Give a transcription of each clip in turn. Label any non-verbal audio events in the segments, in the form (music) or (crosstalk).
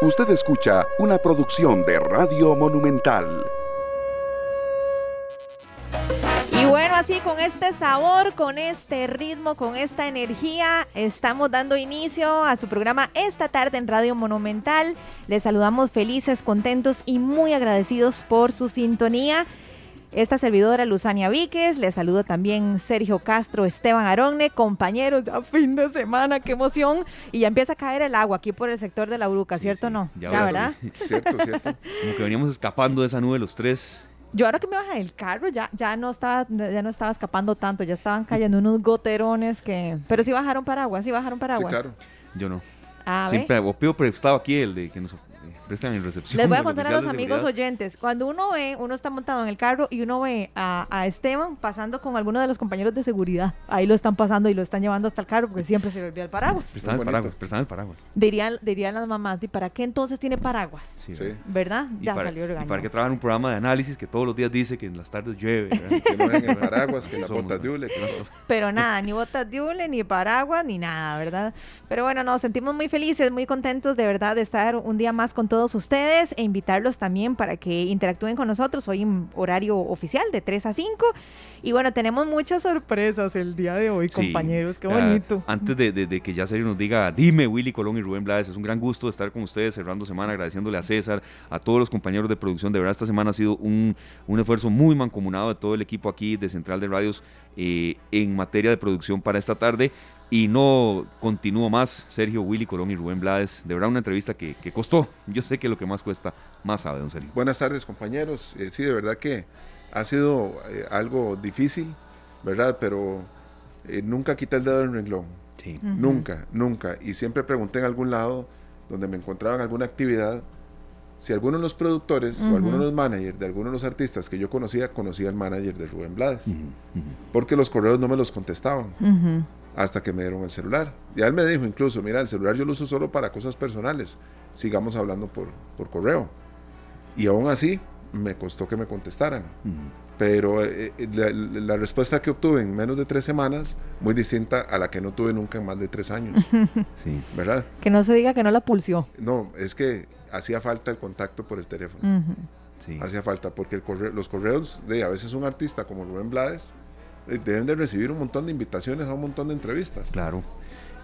Usted escucha una producción de Radio Monumental. Y bueno, así con este sabor, con este ritmo, con esta energía, estamos dando inicio a su programa esta tarde en Radio Monumental. Les saludamos felices, contentos y muy agradecidos por su sintonía. Esta servidora Luzania Víquez, le saludo también Sergio Castro, Esteban Aronne, compañeros, ya fin de semana, qué emoción. Y ya empieza a caer el agua aquí por el sector de la Uruca, ¿cierto o no? Ya, ¿verdad? Cierto, cierto. Como que veníamos escapando de esa nube los tres. Yo ahora que me baja del carro ya, ya no estaba ya no estaba escapando tanto, ya estaban cayendo unos goterones que... Pero sí bajaron paraguas, sí bajaron paraguas. Sí, claro. Yo no. Ah, Siempre, o pido prestado aquí el de que nos prestan en recepción. Les voy a contar a los amigos oyentes. Cuando uno ve, uno está montado en el carro y uno ve a, Esteban pasando con alguno de los compañeros de seguridad. Ahí lo están pasando y lo están llevando hasta el carro porque siempre se le olvida el paraguas. Prestan el paraguas, prestan el paraguas. Dirían, dirían las mamás, ¿y para qué entonces tiene paraguas? Sí. ¿Verdad? Ya salió el Y para que trabajan un programa de análisis que todos los días dice que en las tardes llueve. (laughs) que no ven el paraguas, que las botas de hule. Pero nada, ni botas de hule, ni paraguas, ni nada, ¿verdad? Pero bueno, nos sentimos muy felices, muy contentos de verdad de estar un día más con todos ustedes e invitarlos también para que interactúen con nosotros hoy en horario oficial de 3 a 5. Y bueno, tenemos muchas sorpresas el día de hoy, compañeros. Qué bonito. antes de, que ya Sergio nos diga, dime Willy Colón y Rubén Blades, es un gran gusto estar con ustedes cerrando semana, agradeciéndole a César, a todos los compañeros de producción. De verdad, esta semana ha sido un, esfuerzo muy mancomunado de todo el equipo aquí de Central de Radios eh, en materia de producción para esta tarde. Y no continúo más, Sergio, Willy Colón y Rubén Blades. De verdad, una entrevista que, costó. Yo sé que lo que más cuesta, más sabe, don Sergio. Buenas tardes, compañeros. Eh, sí, de verdad que ha sido eh, algo difícil, ¿verdad? Pero eh, nunca quité el dedo del renglón. Sí. Nunca, nunca. Y siempre pregunté en algún lado donde me encontraba en alguna actividad si alguno de los productores o alguno de los managers de alguno de los artistas que yo conocía conocía al manager de Rubén Blades. Porque los correos no me los contestaban hasta que me dieron el celular. Y él me dijo incluso, mira, el celular yo lo uso solo para cosas personales, sigamos hablando por, por correo. Y aún así, me costó que me contestaran. Pero eh, eh, la, respuesta que obtuve en menos de tres semanas, muy distinta a la que no tuve nunca en más de tres años. (laughs) sí. ¿Verdad? Que no se diga que no la pulsió. No, es que hacía falta el contacto por el teléfono. sí. Hacía falta, porque el los correos de a veces un artista como Rubén Blades, deben de recibir un montón de invitaciones a un montón de entrevistas. Claro.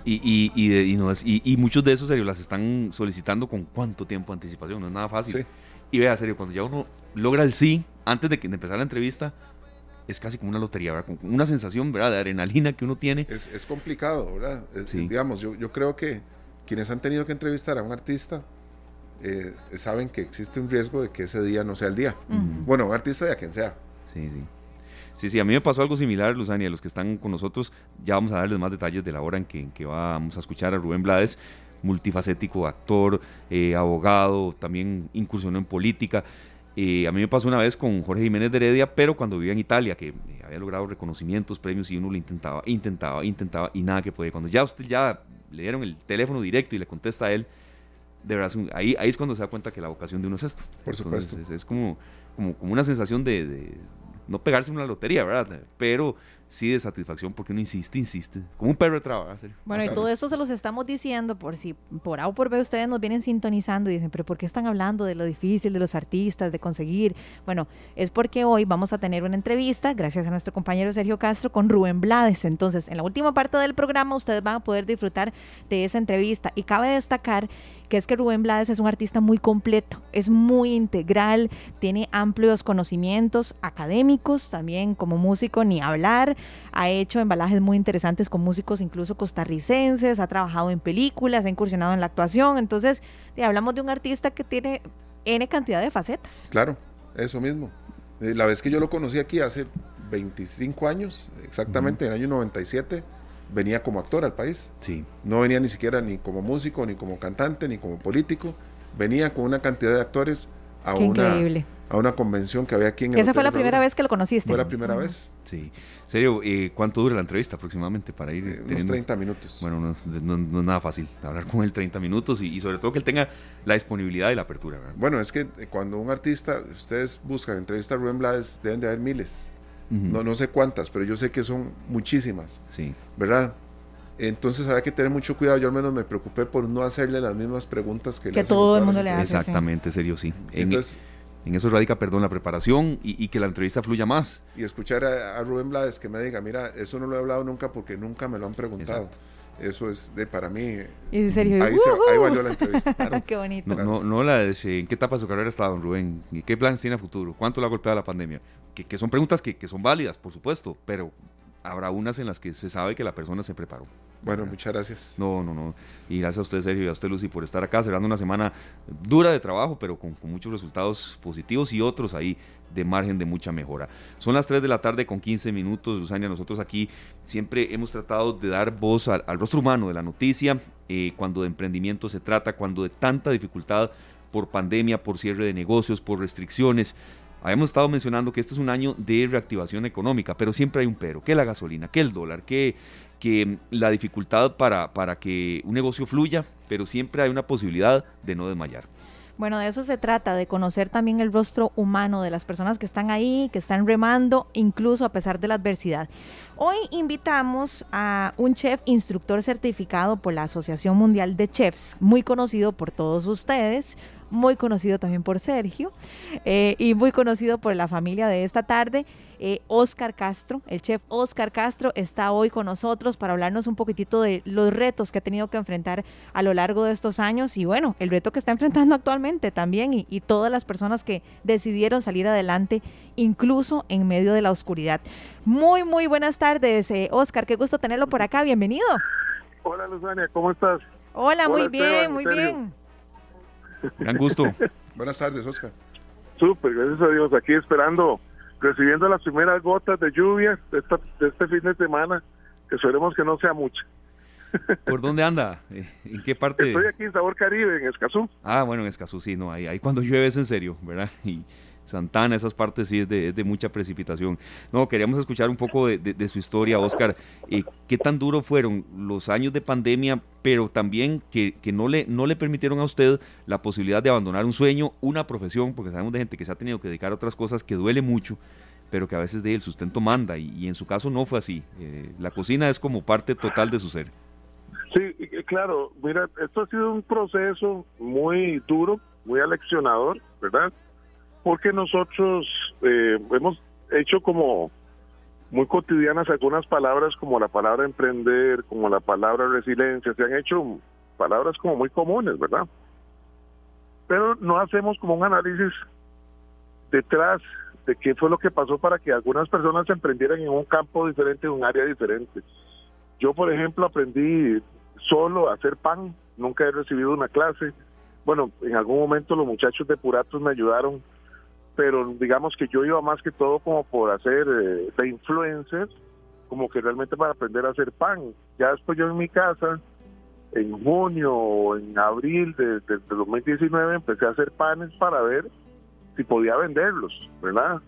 Y, y, y, no es, y, muchos de esos, serio, las están solicitando con cuánto tiempo de anticipación, no es nada fácil. Sí. Y vea, serio, cuando ya uno logra el sí, antes de, que, empezar la entrevista, es casi como una lotería, ¿verdad? Como una sensación, ¿verdad? De adrenalina que uno tiene. Es, es complicado, ¿verdad? sí. Digamos, yo, yo creo que quienes han tenido que entrevistar a un artista eh, saben que existe un riesgo de que ese día no sea el día. Bueno, un artista de a quien sea. Sí, sí. Sí, sí, a mí me pasó algo similar, Luzania. Los que están con nosotros, ya vamos a darles más detalles de la hora en que, que vamos a escuchar a Rubén Blades, multifacético actor, eh, abogado, también incursionó en política. Eh, a mí me pasó una vez con Jorge Jiménez de Heredia, pero cuando vivía en Italia, que eh, había logrado reconocimientos, premios, y uno lo intentaba, intentaba, intentaba, y nada que podía. Cuando ya usted ya le dieron el teléfono directo y le contesta a él, de verdad, ahí, ahí es cuando se da cuenta que la vocación de uno es esto. Por supuesto. Es, como, como, como, una sensación de no pegarse una lotería, ¿verdad? Pero sí de satisfacción porque uno insiste, insiste, como un perro de trabajo. Bueno, y todo esto se los estamos diciendo por si por A o por B ustedes nos vienen sintonizando y dicen, pero ¿por qué están hablando de lo difícil de los artistas, de conseguir? Bueno, es porque hoy vamos a tener una entrevista, gracias a nuestro compañero Sergio Castro, con Rubén Blades. Entonces, en la última parte del programa ustedes van a poder disfrutar de esa entrevista y cabe destacar que es que Rubén Blades es un artista muy completo, es muy integral, tiene amplios conocimientos académicos, también como músico ni hablar, ha hecho embalajes muy interesantes con músicos incluso costarricenses, ha trabajado en películas, ha incursionado en la actuación, entonces hablamos de un artista que tiene N cantidad de facetas. Claro, eso mismo. Eh, la vez que yo lo conocí aquí hace 25 años, exactamente en el año 97, venía como actor al país. Sí. No venía ni siquiera ni como músico, ni como cantante, ni como político. Venía con una cantidad de actores a, una, a una convención que había aquí en el Esa fue la primera vez que lo conociste. Fue la primera vez. Sí. Serio, eh, ¿cuánto dura la entrevista aproximadamente para ir? Eh, unos 30 minutos. Bueno, no, es nada fácil hablar con él 30 minutos y, sobre todo que él tenga la disponibilidad y la apertura. Bueno, es que eh, cuando un artista, ustedes buscan entrevista a Rubén Blades, deben de haber miles no, no sé cuántas, pero yo sé que son muchísimas. Sí. ¿Verdad? Entonces había que tener mucho cuidado. Yo al menos me preocupé por no hacerle las mismas preguntas que, que todo el mundo le hace. Exactamente, serio, sí. Entonces, en, eso radica, perdón, la preparación y, que la entrevista fluya más. Y escuchar a, Rubén Blades que me diga, mira, eso no lo he hablado nunca porque nunca me lo han preguntado. Eso es de para mí. Y serio, ahí, ahí, valió la (laughs) entrevista. qué bonito. No, no, la de en qué etapa de su carrera está don Rubén, qué planes tiene a futuro, cuánto le ha golpeado la pandemia. Que, que son preguntas que, que son válidas, por supuesto, pero habrá unas en las que se sabe que la persona se preparó. Bueno, muchas gracias. No, no, no. Y gracias a usted, Sergio, y a usted, Lucy, por estar acá, cerrando una semana dura de trabajo, pero con, muchos resultados positivos y otros ahí de margen de mucha mejora. Son las 3 de la tarde con 15 minutos, Luzania. Nosotros aquí siempre hemos tratado de dar voz al, rostro humano de la noticia, eh, cuando de emprendimiento se trata, cuando de tanta dificultad por pandemia, por cierre de negocios, por restricciones Habíamos estado mencionando que este es un año de reactivación económica, pero siempre hay un pero, que la gasolina, que el dólar, que, la dificultad para, para que un negocio fluya, pero siempre hay una posibilidad de no desmayar. Bueno, de eso se trata, de conocer también el rostro humano de las personas que están ahí, que están remando, incluso a pesar de la adversidad. Hoy invitamos a un chef instructor certificado por la Asociación Mundial de Chefs, muy conocido por todos ustedes, muy conocido también por Sergio eh, y muy conocido por la familia de esta tarde. Eh, Oscar Castro, el chef Oscar Castro, está hoy con nosotros para hablarnos un poquitito de los retos que ha tenido que enfrentar a lo largo de estos años y bueno, el reto que está enfrentando actualmente también y, todas las personas que decidieron salir adelante incluso en medio de la oscuridad. Muy, muy buenas tardes, eh, Oscar, qué gusto tenerlo por acá, bienvenido. Hola Luzania, ¿cómo estás? Hola, muy bien, muy bien. Gran gusto. (laughs) Buenas tardes, Oscar. Súper, gracias a Dios. Aquí esperando, recibiendo las primeras gotas de lluvia de, este fin de semana, que esperemos que no sea mucha. (laughs) ¿Por dónde anda? Eh, ¿En qué parte? Estoy aquí en Sabor Caribe, en Escazú. Ah, bueno, en Escazú, sí, no, ahí, ahí cuando llueve es en serio, ¿verdad? Y Santana, esas partes sí es de, mucha precipitación. No, queríamos escuchar un poco de, su historia, Oscar. Eh, ¿Qué tan duro fueron los años de pandemia, pero también que, no, le, no le permitieron a usted la posibilidad de abandonar un sueño, una profesión, porque sabemos de gente que se ha tenido que dedicar a otras cosas que duele mucho, pero que a veces de el sustento manda, y, en su caso no fue así. Eh, la cocina es como parte total de su ser. Sí, claro, mira, esto ha sido un proceso muy duro, muy aleccionador, ¿verdad? Porque nosotros eh, hemos hecho como muy cotidianas algunas palabras como la palabra emprender, como la palabra resiliencia, se han hecho palabras como muy comunes, ¿verdad? Pero no hacemos como un análisis detrás de qué fue lo que pasó para que algunas personas emprendieran en un campo diferente, en un área diferente. Yo, por ejemplo, aprendí solo a hacer pan, nunca he recibido una clase. Bueno, en algún momento los muchachos de Puratos me ayudaron pero digamos que yo iba más que todo como por hacer eh, de influencer, como que realmente para aprender a hacer pan. Ya después yo en mi casa, en junio o en abril de, 2019, empecé a hacer panes para ver si podía venderlos, ¿verdad?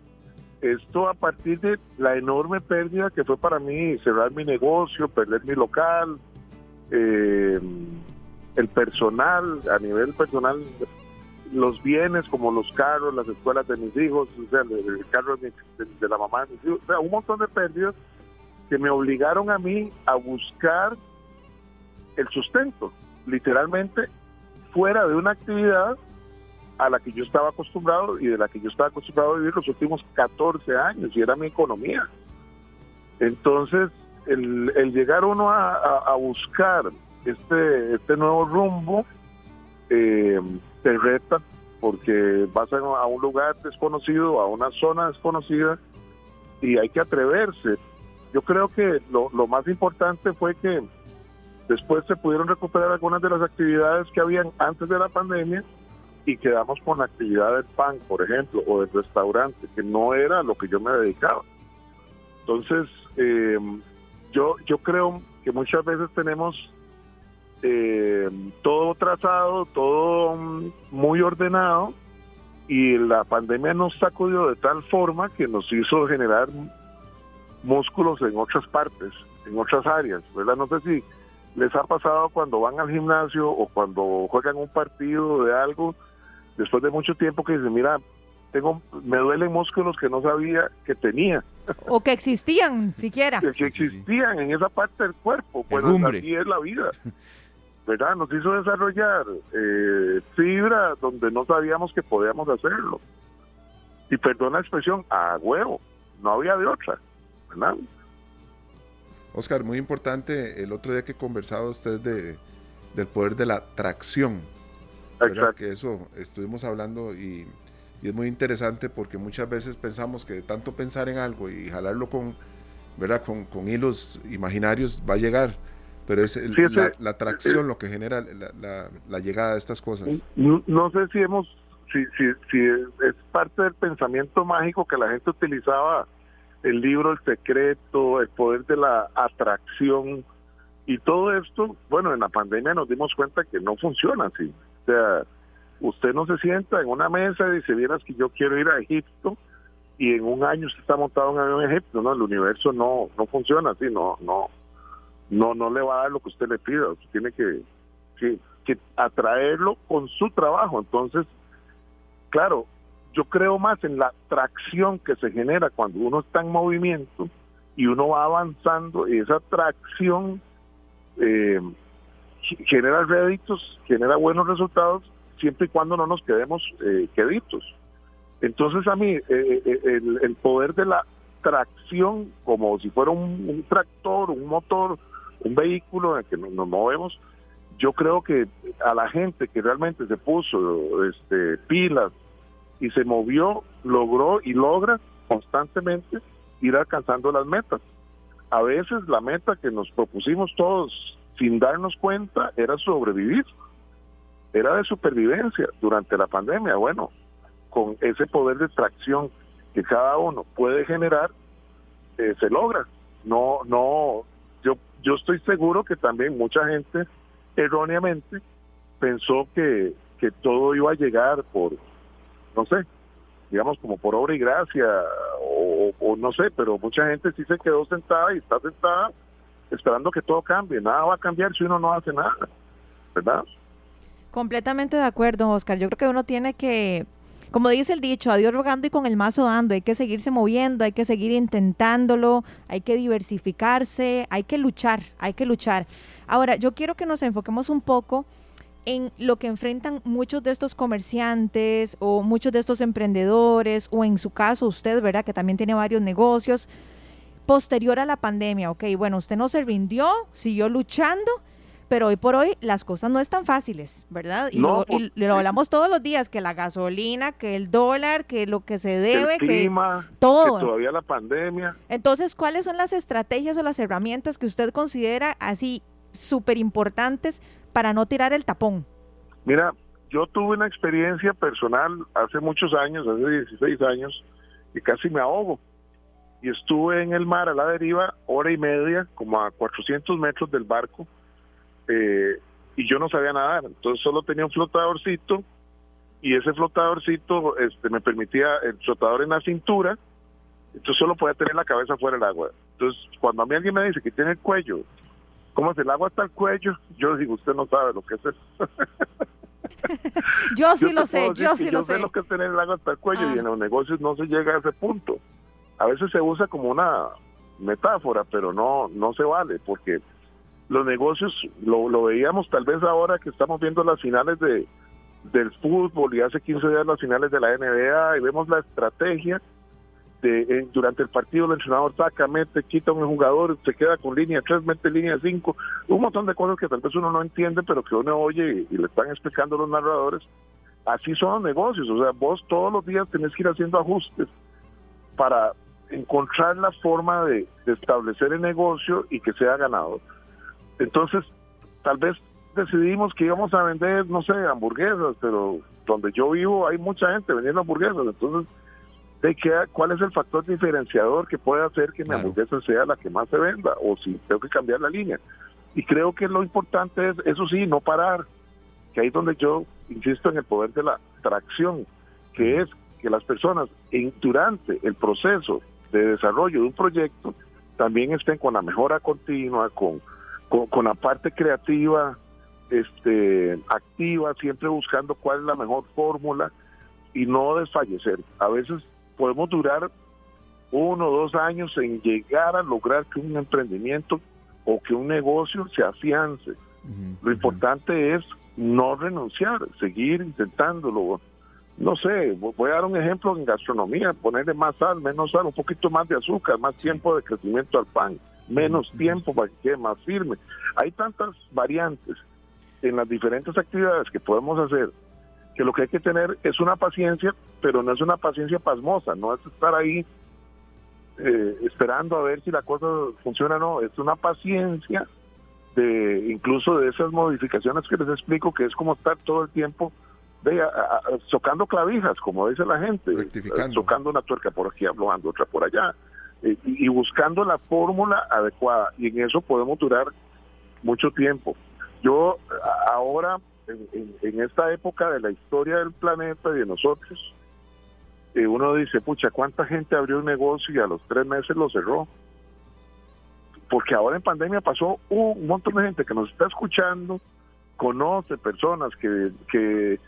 Esto a partir de la enorme pérdida que fue para mí cerrar mi negocio, perder mi local, eh, el personal, a nivel personal los bienes como los carros, las escuelas de mis hijos, o sea, el, carro de, la mamá de mis hijos, un montón de pérdidas que me obligaron a mí a buscar el sustento, literalmente fuera de una actividad a la que yo estaba acostumbrado y de la que yo estaba acostumbrado a vivir los últimos 14 años y era mi economía. Entonces, el, llegar uno a, buscar este, este nuevo rumbo, eh, te reta porque vas a, un lugar desconocido, a una zona desconocida y hay que atreverse. Yo creo que lo, más importante fue que después se pudieron recuperar algunas de las actividades que habían antes de la pandemia y quedamos con la actividad del pan, por ejemplo, o del restaurante, que no era lo que yo me dedicaba. Entonces, eh, yo, yo creo que muchas veces tenemos eh, todo trazado, todo muy ordenado y la pandemia nos sacudió de tal forma que nos hizo generar músculos en otras partes, en otras áreas, ¿verdad? No sé si les ha pasado cuando van al gimnasio o cuando juegan un partido de algo, después de mucho tiempo que dicen, mira, tengo, me duelen músculos que no sabía que tenía. (laughs) O que existían siquiera. que, existían en esa parte del cuerpo. Pues así es la vida. (laughs) ¿Verdad? Nos hizo desarrollar eh, fibra donde no sabíamos que podíamos hacerlo. Y perdona la expresión, a huevo. No había de otra. ¿Verdad? Oscar, muy importante, el otro día que conversaba usted de, del poder de la tracción. Exacto. Que eso estuvimos hablando y y es muy interesante porque muchas veces pensamos que de tanto pensar en algo y jalarlo con, ¿verdad? con, con hilos imaginarios va a llegar, pero es la, atracción lo que genera la, la, llegada de estas cosas. No, sé si hemos, si, si, si es parte del pensamiento mágico que la gente utilizaba, el libro El Secreto, el poder de la atracción y todo esto, bueno, en la pandemia nos dimos cuenta que no funciona así. O sea, Usted no se sienta en una mesa y dice, vieras que yo quiero ir a Egipto y en un año usted está montado en un avión en Egipto, no, el universo no no funciona así, no no no no le va a dar lo que usted le pida, usted tiene que, que, atraerlo con su trabajo. Entonces, claro, yo creo más en la tracción que se genera cuando uno está en movimiento y uno va avanzando y esa tracción eh, genera réditos, genera buenos resultados siempre y cuando no nos quedemos eh, queditos. Entonces a mí eh, eh, el, poder de la tracción, como si fuera un, tractor, un motor, un vehículo en el que nos, movemos, yo creo que a la gente que realmente se puso este, pilas y se movió, logró y logra constantemente ir alcanzando las metas. A veces la meta que nos propusimos todos sin darnos cuenta era sobrevivir era de supervivencia durante la pandemia. Bueno, con ese poder de tracción que cada uno puede generar, eh, se logra. No, no, yo, yo estoy seguro que también mucha gente erróneamente pensó que, que todo iba a llegar por, no sé, digamos como por obra y gracia, o, o, no sé, pero mucha gente sí se quedó sentada y está sentada esperando que todo cambie. Nada va a cambiar si uno no hace nada, ¿verdad? Completamente de acuerdo, Oscar. Yo creo que uno tiene que, como dice el dicho, a Dios rogando y con el mazo dando. Hay que seguirse moviendo, hay que seguir intentándolo, hay que diversificarse, hay que luchar, hay que luchar. Ahora, yo quiero que nos enfoquemos un poco en lo que enfrentan muchos de estos comerciantes o muchos de estos emprendedores o en su caso usted, ¿verdad? Que también tiene varios negocios posterior a la pandemia. Ok, bueno, usted no se rindió, siguió luchando pero hoy por hoy las cosas no están fáciles, ¿verdad? Y, lo, hablamos todos los días, que la gasolina, que el dólar, que lo que se debe, el clima, que todo. todavía la pandemia. Entonces, ¿cuáles son las estrategias o las herramientas que usted considera así súper importantes para no tirar el tapón? Mira, yo tuve una experiencia personal hace muchos años, hace 16 años, y casi me ahogo. Y estuve en el mar a la deriva hora y media, como a 400 metros del barco, eh, y yo no sabía nadar, entonces solo tenía un flotadorcito y ese flotadorcito este, me permitía el flotador en la cintura, entonces solo podía tener la cabeza fuera del agua. Entonces, cuando a mí alguien me dice que tiene el cuello, ¿cómo es el agua hasta el cuello? Yo digo, usted no sabe lo que es eso. (laughs) yo sí lo sé, yo sí lo sé. Yo sé lo que es tener el agua hasta el cuello y en los negocios no se llega a ese punto. A veces se usa como una metáfora, pero no, no se vale porque los negocios lo, lo veíamos tal vez ahora que estamos viendo las finales de del fútbol y hace 15 días las finales de la NBA y vemos la estrategia de durante el partido el entrenador saca, mete, quita un jugador, se queda con línea 3, mete línea 5, un montón de cosas que tal vez uno no entiende pero que uno oye y, le están explicando los narradores. Así son los negocios, o sea, vos todos los días tenés que ir haciendo ajustes para encontrar la forma de establecer el negocio y que sea ganador. Entonces, tal vez decidimos que íbamos a vender, no sé, hamburguesas, pero donde yo vivo hay mucha gente vendiendo hamburguesas. Entonces, ¿de qué, ¿cuál es el factor diferenciador que puede hacer que mi hamburguesa sea la que más se venda? O si tengo que cambiar la línea. Y creo que lo importante es, eso sí, no parar, que ahí es donde yo insisto en el poder de la tracción, que es que las personas en, durante el proceso de desarrollo de un proyecto también estén con la mejora continua, con con, la parte creativa, este, activa, siempre buscando cuál es la mejor fórmula y no desfallecer. A veces podemos durar uno o dos años en llegar a lograr que un emprendimiento o que un negocio se afiance. Lo importante es no renunciar, seguir intentándolo. No sé, voy a dar un ejemplo en gastronomía, ponerle más sal, menos sal, un poquito más de azúcar, más tiempo de crecimiento al pan, menos tiempo para que quede más firme. Hay tantas variantes en las diferentes actividades que podemos hacer que lo que hay que tener es una paciencia, pero no es una paciencia pasmosa, no es estar ahí eh, esperando a ver si la cosa funciona o no, es una paciencia de incluso de esas modificaciones que les explico, que es como estar todo el tiempo de, tocando clavijas, como dice la gente, tocando una tuerca por aquí, hablando otra por allá, eh, y, buscando la fórmula adecuada, y en eso podemos durar mucho tiempo. Yo ahora, en esta época de la historia del planeta y de nosotros, uno dice, pucha, ¿cuánta gente abrió un negocio y a los tres meses lo cerró? Porque ahora en pandemia pasó un montón de gente que nos está escuchando, conoce personas que, que,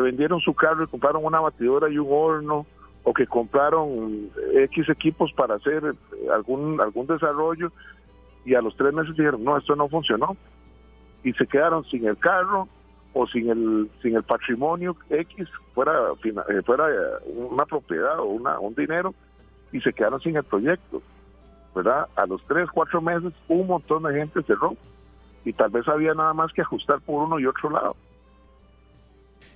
vendieron su carro y compraron una batidora y un horno, o que compraron X equipos para hacer algún, algún desarrollo, y a los tres meses dijeron, no, esto no funcionó. Y se quedaron sin el carro, o sin el sin el patrimonio X fuera eh, fuera una propiedad o una, un dinero y se quedaron sin el proyecto verdad a los tres cuatro meses un montón de gente cerró y tal vez había nada más que ajustar por uno y otro lado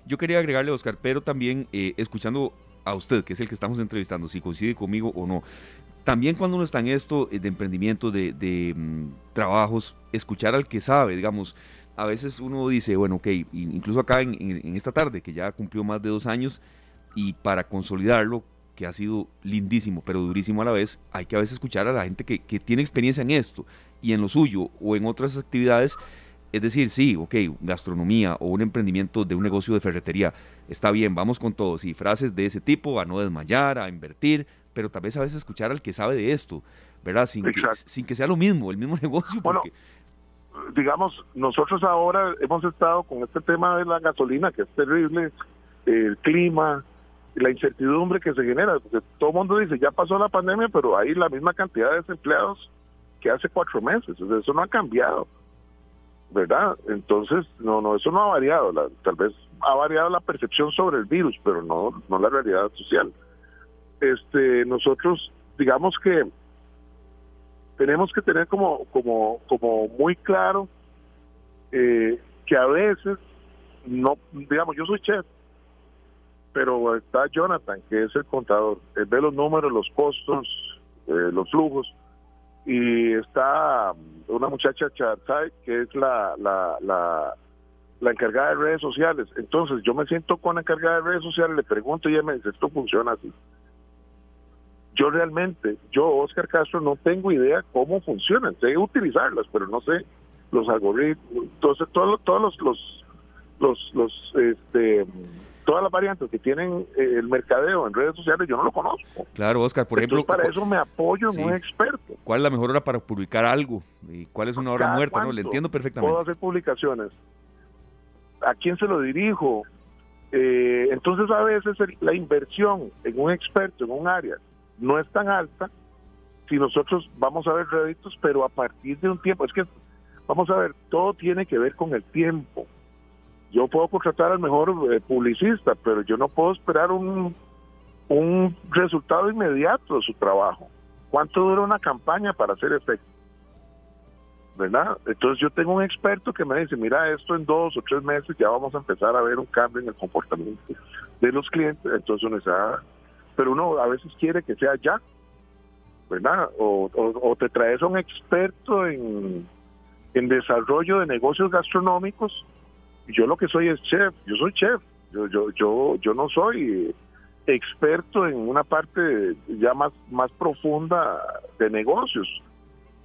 yo quería agregarle Oscar pero también eh, escuchando a usted que es el que estamos entrevistando si coincide conmigo o no también cuando uno está en esto eh, de emprendimiento de, mm, trabajos escuchar al que sabe digamos a veces uno dice, bueno, ok, incluso acá en, esta tarde, que ya cumplió más de dos años, y para consolidarlo, que ha sido lindísimo, pero durísimo a la vez, hay que a veces escuchar a la gente que, tiene experiencia en esto y en lo suyo o en otras actividades. Es decir, sí, ok, gastronomía o un emprendimiento de un negocio de ferretería, está bien, vamos con todos. Y frases de ese tipo, a no desmayar, a invertir, pero tal vez a veces escuchar al que sabe de esto, ¿verdad? Sin, que, sin que sea lo mismo, el mismo (laughs) negocio. Porque, digamos, nosotros ahora hemos estado con este tema de la gasolina, que es terrible, el clima, la incertidumbre que se genera, porque todo el mundo dice, ya pasó la pandemia, pero hay la misma cantidad de desempleados que hace cuatro meses, eso no ha cambiado, ¿verdad? Entonces, no, no, eso no ha variado, tal vez ha variado la percepción sobre el virus, pero no, no la realidad social. Este, nosotros, digamos que tenemos que tener como, como, como muy claro eh, que a veces no, digamos, yo soy chef, pero está Jonathan, que es el contador, él ve los números, los costos, eh, los flujos, y está una muchacha Chatzai, que es la, la, la, la encargada de redes sociales. Entonces yo me siento con la encargada de redes sociales, le pregunto y ella me dice, esto funciona así. Yo realmente, yo, Oscar Castro, no tengo idea cómo funcionan. Sé utilizarlas, pero no sé los algoritmos, entonces todos, todos los, los, los, los este, todas las variantes que tienen eh, el mercadeo en redes sociales, yo no lo conozco. Claro, Oscar, por ejemplo. para eso me apoyo en un experto. ¿Cuál es la mejor hora para publicar algo? ¿Y cuál es una hora muerta? No, le entiendo perfectamente. Puedo hacer publicaciones. ¿A quién se lo dirijo? Eh, entonces, a veces la inversión en un experto en un área no es tan alta si nosotros vamos a ver réditos, pero a partir de un tiempo, es que vamos a ver, todo tiene que ver con el tiempo. Yo puedo contratar al mejor eh, publicista, pero yo no puedo esperar un, un resultado inmediato de su trabajo. ¿Cuánto dura una campaña para hacer efecto? ¿Verdad? Entonces yo tengo un experto que me dice, mira, esto en dos o tres meses ya vamos a empezar a ver un cambio en el comportamiento de los clientes. Entonces uno dice, ah, pero uno a veces quiere que sea ya, ¿verdad? O, te traes a un experto en, en desarrollo de negocios gastronómicos. Yo lo que soy es chef, yo soy chef, yo, yo, yo, yo no soy experto en una parte ya más, más profunda de negocios.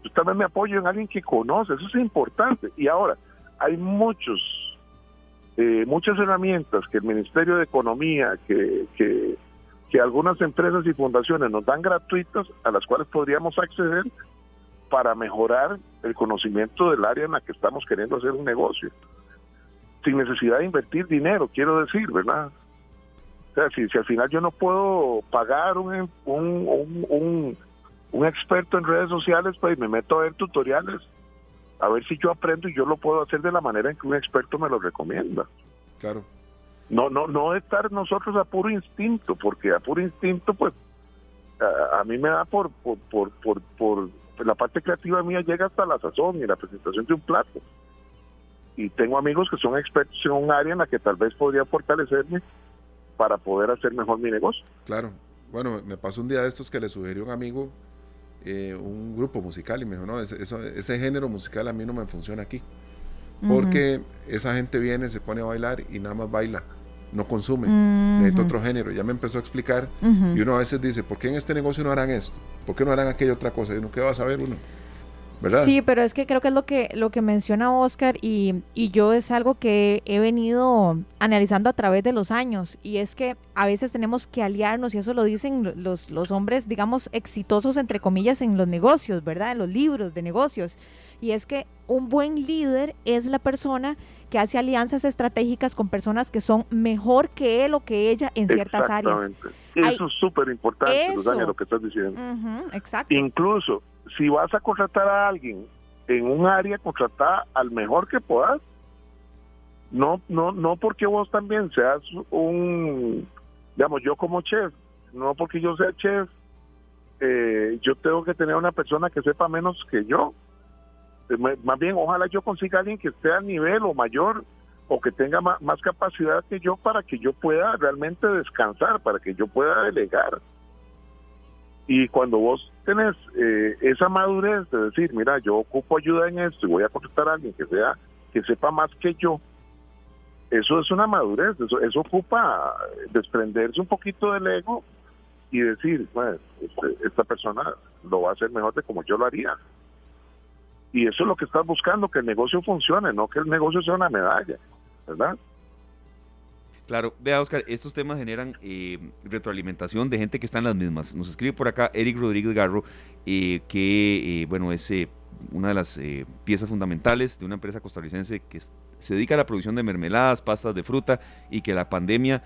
Yo también me apoyo en alguien que conoce, eso es importante. Y ahora, hay muchos, eh, muchas herramientas que el Ministerio de Economía, que, que que algunas empresas y fundaciones nos dan gratuitas a las cuales podríamos acceder para mejorar el conocimiento del área en la que estamos queriendo hacer un negocio. Sin necesidad de invertir dinero, quiero decir, ¿verdad? O sea, si, si al final yo no puedo pagar un, un, un, un, experto en redes sociales, pues me meto a ver tutoriales, a ver si yo aprendo y yo lo puedo hacer de la manera en que un experto me lo recomienda. Claro. No, no, no estar nosotros a puro instinto, porque a puro instinto, pues, a, mí me da por, por, por, por, por la parte creativa mía llega hasta la sazón y la presentación de un plato. Y tengo amigos que son expertos en un área en la que tal vez podría fortalecerme para poder hacer mejor mi negocio. Claro. Bueno, me pasó un día de estos que le sugirió un amigo eh, un grupo musical y me dijo, no, ese, ese género musical a mí no me funciona aquí. Porque esa gente viene, se pone a bailar y nada más baila, no consume, necesita otro género. Ya me empezó a explicar y uno a veces dice, ¿por qué en este negocio no harán esto? ¿Por qué no harán aquella otra cosa? Y uno, ¿qué va a saber uno? Sí, pero es que creo que es lo que, lo que menciona Oscar y, y, yo es algo que he venido analizando a través de los años y es que a veces tenemos que aliarnos y eso lo dicen los, los hombres, digamos, exitosos entre comillas en los negocios, ¿verdad? En los libros de negocios. Y es que un buen líder es la persona que hace alianzas estratégicas con personas que son mejor que él o que ella en ciertas áreas. Eso es súper importante, lo que estás diciendo. exacto. Incluso si vas a contratar a alguien en un área, contratar al mejor que puedas. No, no, no porque vos también seas un, digamos, yo como chef, no porque yo sea chef, eh, yo tengo que tener una persona que sepa menos que yo. Eh, más bien, ojalá yo consiga alguien que esté a nivel o mayor o que tenga más, más capacidad que yo para que yo pueda realmente descansar, para que yo pueda delegar. Y cuando vos tenés eh, esa madurez de decir, mira, yo ocupo ayuda en esto y voy a contratar a alguien que sea que sepa más que yo, eso es una madurez, eso, eso ocupa desprenderse un poquito del ego y decir, bueno, este, esta persona lo va a hacer mejor de como yo lo haría. Y eso es lo que estás buscando, que el negocio funcione, no que el negocio sea una medalla, ¿verdad? Claro, vea Oscar, estos temas generan eh, retroalimentación de gente que está en las mismas. Nos escribe por acá Eric Rodríguez Garro, eh, que eh, bueno, es una de las piezas fundamentales de una empresa costarricense que se dedica a la producción de mermeladas, pastas de fruta y que la pandemia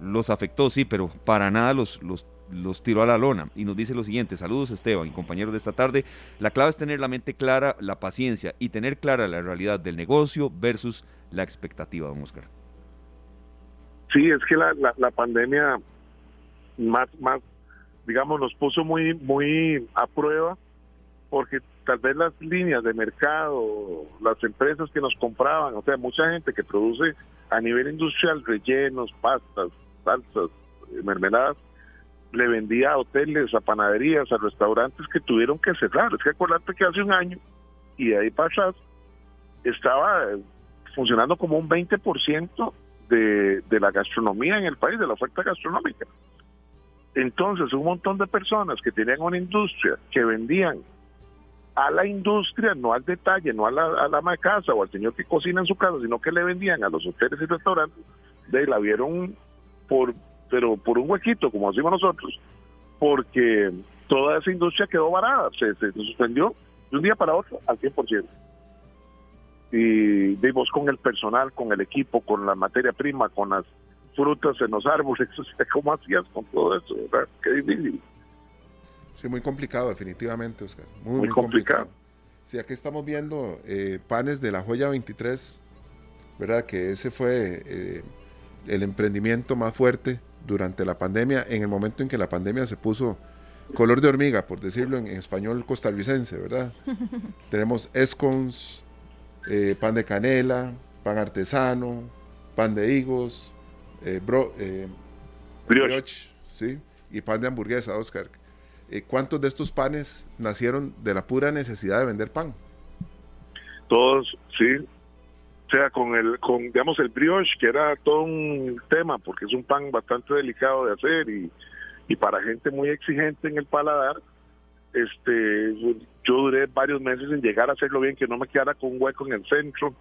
los afectó, sí, pero para nada los, los, los tiró a la lona. Y nos dice lo siguiente, saludos Esteban y compañeros de esta tarde, la clave es tener la mente clara, la paciencia y tener clara la realidad del negocio versus la expectativa, don Oscar. Sí, es que la, la, pandemia más, más, digamos, nos puso muy, muy a prueba porque tal vez las líneas de mercado, las empresas que nos compraban, o sea, mucha gente que produce a nivel industrial rellenos, pastas, salsas, eh, mermeladas, le vendía a hoteles, a panaderías, a restaurantes que tuvieron que cerrar. Es que acuérdate que hace un año y de ahí para estaba funcionando como un 20% de, la gastronomía en el país, de la oferta gastronómica. Entonces, un montón de personas que tenían una industria que vendían a la industria, no al detalle, no a la, a la ama de casa o al señor que cocina en su casa, sino que le vendían a los hoteles y restaurantes, de la vieron por, pero por un huequito, como decimos nosotros, porque toda esa industria quedó varada, se, se suspendió de un día para otro al 100% y vimos con el personal, con el equipo, con la materia prima, con las frutas en los árboles, (laughs) ¿cómo hacías con todo eso? ¿verdad? Qué difícil. Sí, muy complicado, definitivamente, Oscar. Muy, complicado. Sí, aquí estamos viendo eh, panes de la joya 23, ¿verdad? Que ese fue eh, el emprendimiento más fuerte durante la pandemia, en el momento en que la pandemia se puso color de hormiga, por decirlo en, español costarricense, ¿verdad? (laughs) Tenemos escons, eh, pan de canela, pan artesano, pan de higos, eh, bro, eh, brioche. ¿sí? y pan de hamburguesa, Oscar. ¿Cuántos de estos panes nacieron de la pura necesidad de vender pan? Todos, sí. O sea, con el, con, digamos, el brioche, que era todo un tema, porque es un pan bastante delicado de hacer y, y para gente muy exigente en el paladar, este yo duré varios meses en llegar a hacerlo bien, que no me quedara con un hueco en el centro,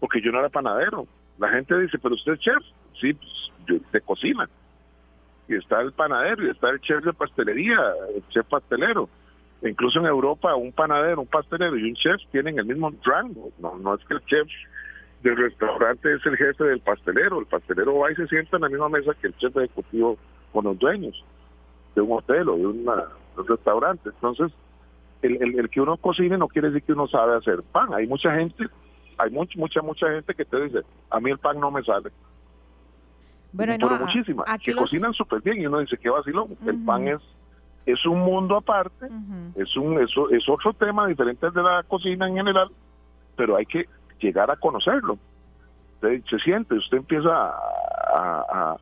porque yo no era panadero. La gente dice, pero usted es chef, sí, pues, yo, de cocina. Y está el panadero, y está el chef de pastelería, el chef pastelero. incluso en Europa, un panadero, un pastelero y un chef tienen el mismo rango. No, no es que el chef del restaurante es el jefe del pastelero. El pastelero va y se sienta en la misma mesa que el chef ejecutivo con los dueños de un hotel o de un restaurante. Entonces, el, el, que uno cocine no quiere decir que uno sabe hacer pan. Hay mucha gente, hay mucha, mucha, mucha gente que te dice, a mí el pan no me sale. Bueno, no, muchísimas, que cocinan súper bien y uno dice, qué vacilón, el pan es es un mundo aparte, es un eso es otro tema diferente de la cocina en general, pero hay que llegar a conocerlo. se siente, usted empieza a, a,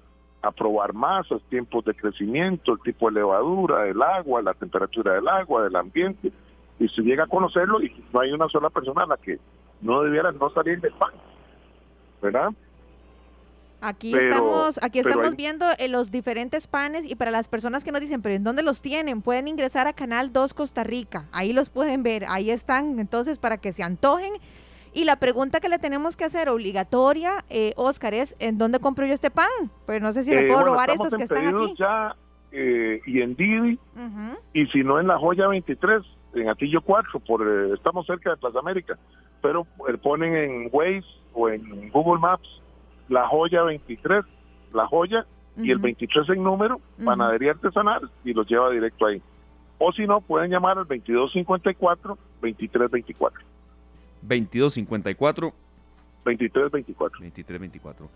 probar masas, tiempos de crecimiento, el tipo de levadura, el agua, la temperatura del agua, del ambiente, y se llega a conocerlo y no hay una sola persona a la que no debiera no salir del pan, ¿verdad? Aquí estamos, aquí estamos viendo eh, los diferentes panes y para las personas que nos dicen, pero ¿en dónde los tienen? Pueden ingresar a Canal 2 Costa Rica, ahí los pueden ver, ahí están, entonces para que se antojen. Y la pregunta que le tenemos que hacer obligatoria, eh, Oscar, es ¿en dónde compro yo este pan? Pues no sé si le eh, puedo robar estos que están aquí. ya eh, y en Didi, y si no en La Joya 23, en Atillo 4, por, estamos cerca de Plaza América, pero ponen en Waze o en Google Maps la Joya 23, La Joya, y el 23 en número, panadería artesanal, y los lleva directo ahí. O si no, pueden llamar al 2254-2324. 2254 2324. 2324.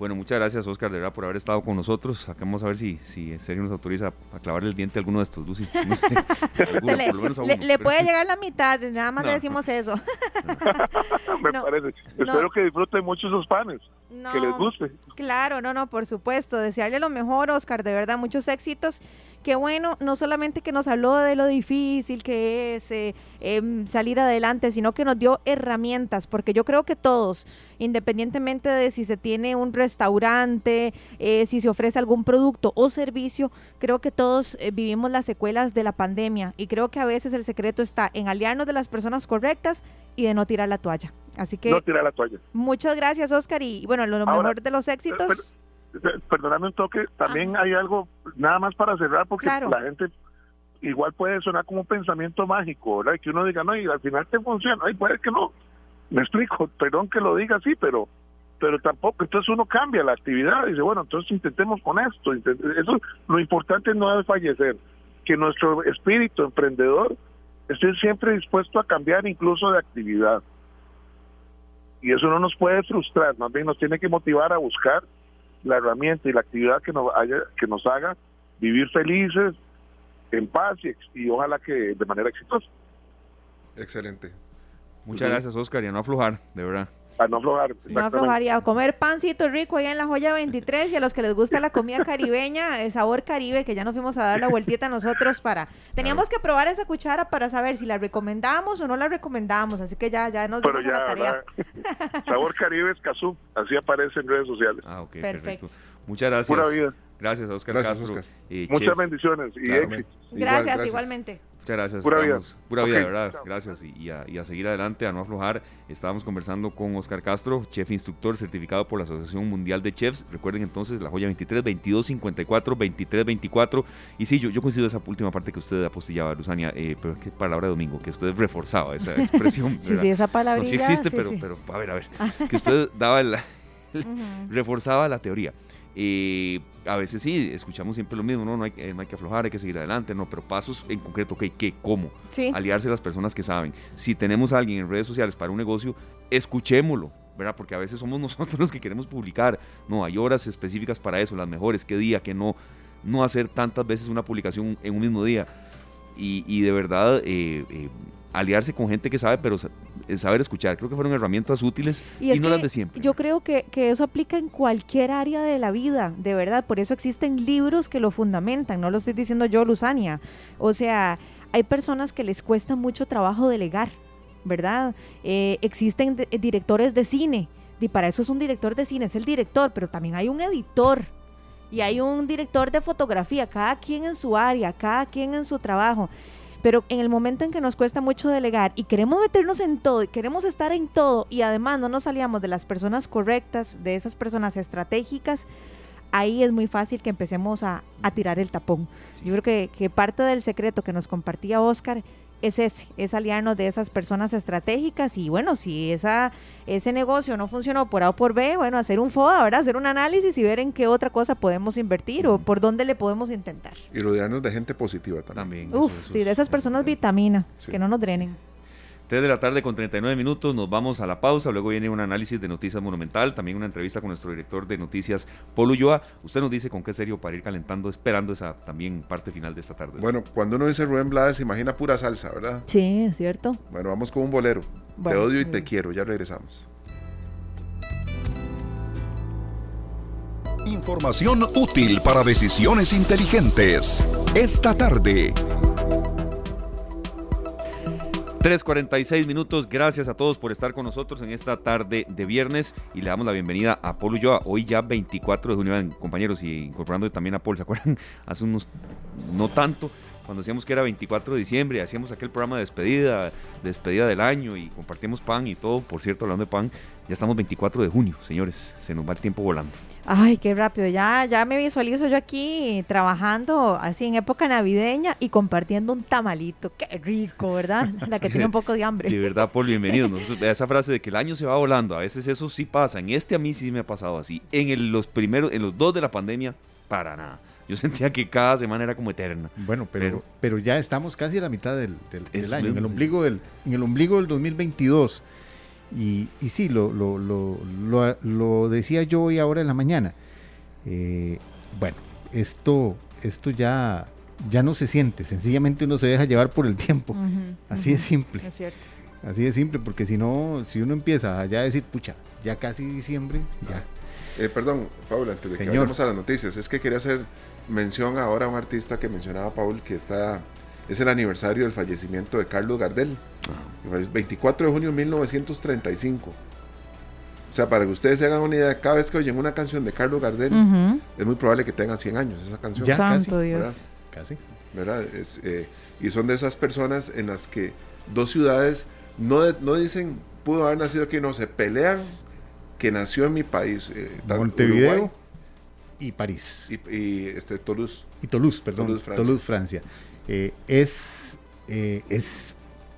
Bueno, muchas gracias, Oscar, de verdad, por haber estado con nosotros. Acá vamos a ver si, si en serio nos autoriza a clavar el diente a alguno de estos, Lucy. (laughs) le, puede llegar la mitad, nada más le decimos eso. (laughs) (laughs) Me parece. Espero que disfruten mucho esos panes, que les guste. Claro, no, no, por supuesto. Desearle lo mejor, Oscar, de verdad, muchos éxitos Qué bueno, no solamente que nos habló de lo difícil que es eh, em, salir adelante, sino que nos dio herramientas, porque yo creo que todos, independientemente de si se tiene un restaurante, eh, si se ofrece algún producto o servicio, creo que todos eh, vivimos las secuelas de la pandemia y creo que a veces el secreto está en aliarnos de las personas correctas y de no tirar la toalla. Así que... No tirar la toalla. Muchas gracias, Oscar, y bueno, lo, mejor de los éxitos perdóname un toque, también hay algo, nada más para cerrar, porque la gente igual puede sonar como un pensamiento mágico, ¿verdad? Y que uno diga, no, y al final te funciona, ay, puede que no. Me explico, (laughs) perdón que lo diga así, pero pero tampoco, entonces uno cambia la actividad y dice, bueno, entonces intentemos con esto. Eso, lo importante no es fallecer, que nuestro espíritu emprendedor esté siempre dispuesto a cambiar incluso de actividad. Y eso no nos puede frustrar, más bien nos tiene que motivar a buscar la herramienta y la actividad que nos, haya, que nos haga vivir felices, en paz y, ojalá que de manera exitosa. Excelente. Muchas gracias, Oscar, y a no aflojar, de verdad. A no aflojar. No aflojar y a comer pancito rico allá en la joya 23 y a los que les gusta la comida caribeña, el sabor caribe, que ya nos fuimos a dar la vueltita nosotros para... Teníamos que probar esa cuchara para saber si la recomendamos o no la recomendamos, así que ya, ya nos dimos a la tarea. sabor caribe es Cazú, así aparece en redes sociales. Ah, ok, perfecto. Muchas gracias. Pura vida. Gracias, Oscar Castro. Muchas bendiciones y éxito. gracias, igualmente. Muchas gracias. Pura vida. Pura vida, de verdad. Gracias. Y, a, seguir adelante, a no aflojar. Estábamos conversando con Oscar Castro, chef instructor certificado por la Asociación Mundial de Chefs. Recuerden entonces la joya 23, 22, 54, 23, 24. Y sí, yo, yo coincido esa última parte que usted apostillaba, Luzania, eh, pero qué palabra de domingo, que usted reforzaba esa (laughs) expresión. sí, sí, esa palabra. sí existe, pero, pero a ver, a ver. (laughs) que usted daba el, reforzaba la teoría. Eh, a veces sí, escuchamos siempre lo mismo, ¿no? No hay, eh, no hay, que aflojar, hay que seguir adelante, ¿no? Pero pasos en concreto, ¿qué? ¿Qué? ¿Cómo? Aliarse a las personas que saben. Si tenemos a alguien en redes sociales para un negocio, escuchémoslo, ¿verdad? Porque a veces somos (laughs) nosotros los que queremos publicar. No, hay horas específicas para eso, las mejores, qué día, qué no. No hacer tantas veces una publicación en un mismo día. Y, y de verdad, eh, eh aliarse con gente que sabe, pero saber escuchar. Creo que fueron herramientas útiles y, no las de siempre. Yo creo que, que, eso aplica en cualquier área de la vida, de verdad. Por eso existen libros que lo fundamentan. No lo estoy diciendo yo, Luzania. O sea, hay personas que les cuesta mucho trabajo delegar, ¿verdad? Eh, existen directores de cine. Y para eso es un director de cine, es el director, pero también hay un editor y hay un director de fotografía, cada quien en su área, cada quien en su trabajo. Pero en el momento en que nos cuesta mucho delegar y queremos meternos en todo, y queremos estar en todo y además no nos salíamos de las personas correctas, de esas personas estratégicas, ahí es muy fácil que empecemos a, tirar el tapón. Yo creo que, que, parte del secreto que nos compartía Oscar es ese, es aliarnos de esas personas estratégicas y bueno, si esa, ese negocio no funcionó por A o por B, bueno, hacer un FODA, ¿verdad? Hacer un análisis y ver en qué otra cosa podemos invertir o por dónde le podemos intentar. Y rodearnos de gente positiva también. Uf, sí, de esas personas vitamina, que no nos drenen. 3 de la tarde con 39 minutos, nos vamos a la pausa, luego viene un análisis de Noticias Monumental, también una entrevista con nuestro director de noticias, Polo Ulloa. Usted nos dice con qué serio para ir calentando, esperando esa también parte final de esta tarde. Bueno, cuando uno dice Rubén Blades, se imagina pura salsa, ¿verdad? Sí, es cierto. Bueno, vamos con un bolero. te odio y te quiero, ya regresamos. Información útil para decisiones inteligentes. Esta tarde 3.46 minutos, gracias a todos por estar con nosotros en esta tarde de viernes. Y le damos la bienvenida a Paul Ulloa, hoy ya 24 de junio, compañeros, y incorporando también a Paul, ¿se acuerdan? (laughs) Hace unos, no tanto, cuando decíamos que era 24 de diciembre, hacíamos aquel programa de despedida, despedida del año y compartimos pan y todo, por cierto, hablando de pan, ya estamos 24 de junio, señores, se nos va el tiempo volando. Ay, qué rápido, ya, ya me visualizo yo aquí trabajando así en época navideña y compartiendo un tamalito, qué rico, ¿verdad? (laughs) La que tiene un poco de hambre. De verdad, Paul, bienvenido. (laughs) esa frase de que el año se va volando, a veces eso sí pasa, en este a mí sí me ha pasado así, en los primeros, en los dos de la pandemia, para nada yo sentía que cada semana era como eterna. Bueno, pero, pero, ya estamos casi a la mitad del, año, en el, ombligo del, en el ombligo del 2022. Y, y sí, lo, lo, lo, lo, decía yo hoy ahora en la mañana. Eh, bueno, esto, esto ya, ya no se siente, sencillamente uno se deja llevar por el tiempo. Así de simple. Es cierto. Así de simple, porque si no, si uno empieza ya a decir, pucha, ya casi diciembre, ya. Eh, perdón, Paula, antes de que vayamos a las noticias, es que quería hacer mención ahora a un artista que mencionaba Paul, que está, es el aniversario del fallecimiento de Carlos Gardel, 24 de junio de 1935. O sea, para que ustedes se hagan una idea, cada vez que oyen una canción de Carlos Gardel, es muy probable que tenga 100 años esa canción. Ya, Santo casi, Dios. Casi. ¿verdad? Eh, y son de esas personas en las que dos ciudades no, no dicen, pudo haber nacido aquí, no, se pelean que nació en mi país. Eh, Montevideo y París. Y, este, Toulouse. Y Toulouse, perdón. Toulouse, Francia. Eh, es, eh, es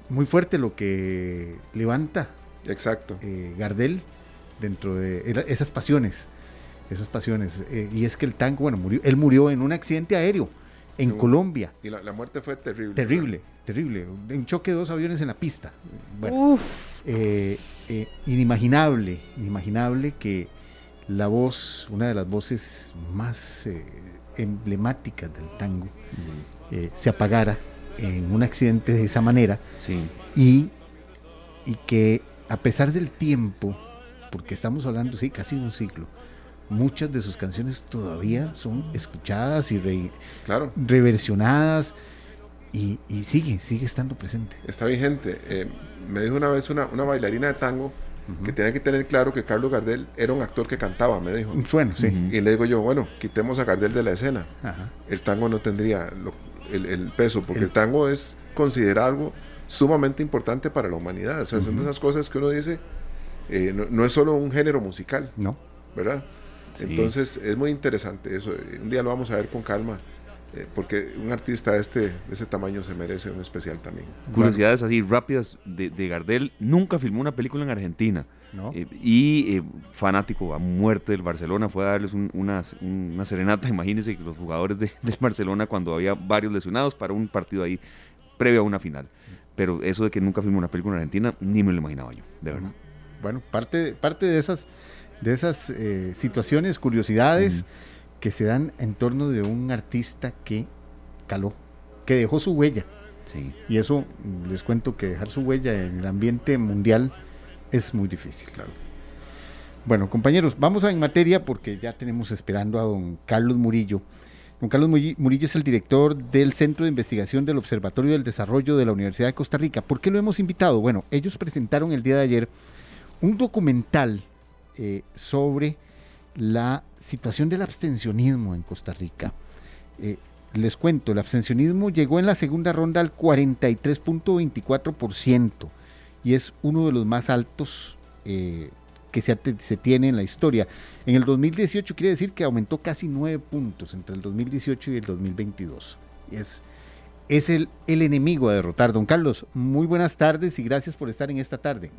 muy fuerte lo que levanta Exacto. Eh, Gardel dentro de esas pasiones. Esas pasiones. y es que el tango, bueno, murió, él murió en un accidente aéreo en Colombia. Y la, muerte fue terrible. Terrible, terrible. Un choque de dos aviones en la pista. Bueno, inimaginable, inimaginable que la voz, una de las voces más eh, emblemáticas del tango, eh, se apagara en un accidente de esa manera y, y que a pesar del tiempo, porque estamos hablando, sí, casi de un ciclo, muchas de sus canciones todavía son escuchadas y reversionadas y, sigue, sigue estando presente. Está vigente. Eh, me dijo una vez una, una bailarina de tango, que tenía que tener claro que Carlos Gardel era un actor que cantaba, me dijo. Bueno, sí. Y le digo yo, bueno, quitemos a Gardel de la escena. El tango no tendría el, peso, porque el, tango es considerado algo sumamente importante para la humanidad. O sea, son de esas cosas que uno dice, eh, no, es solo un género musical. No. ¿Verdad? Entonces es muy interesante eso. Un día lo vamos a ver con calma. Eh, porque un artista de, este, de ese tamaño se merece un especial también. Curiosidades así rápidas de, Gardel, nunca filmó una película en Argentina. Eh, y eh, fanático a muerte del Barcelona, fue a darles una, serenata, (laughs) imagínense que los jugadores de, del Barcelona cuando había varios lesionados para un partido ahí previo a una final. Pero eso de que nunca filmó una película en Argentina, ni me lo imaginaba yo, de verdad. Bueno, parte, parte de esas, de esas situaciones, curiosidades que se dan en torno de un artista que caló, que dejó su huella. Sí. Y eso les cuento que dejar su huella en el ambiente mundial es muy difícil. Claro. Bueno, compañeros, vamos a en materia porque ya tenemos esperando a don Carlos Murillo. Don Carlos Murillo es el director del Centro de Investigación del Observatorio del Desarrollo de la Universidad de Costa Rica. ¿Por qué lo hemos invitado? Bueno, ellos presentaron el día de ayer un documental eh, sobre la situación del abstencionismo en Costa Rica. Eh, les cuento, el abstencionismo llegó en la segunda ronda al 43.24% y es uno de los más altos eh, que se, se, tiene en la historia. En el 2018 quiere decir que aumentó casi 9 puntos entre el 2018 y el 2022. Es, es el, el enemigo a derrotar. Don Carlos, muy buenas tardes y gracias por estar en esta tarde.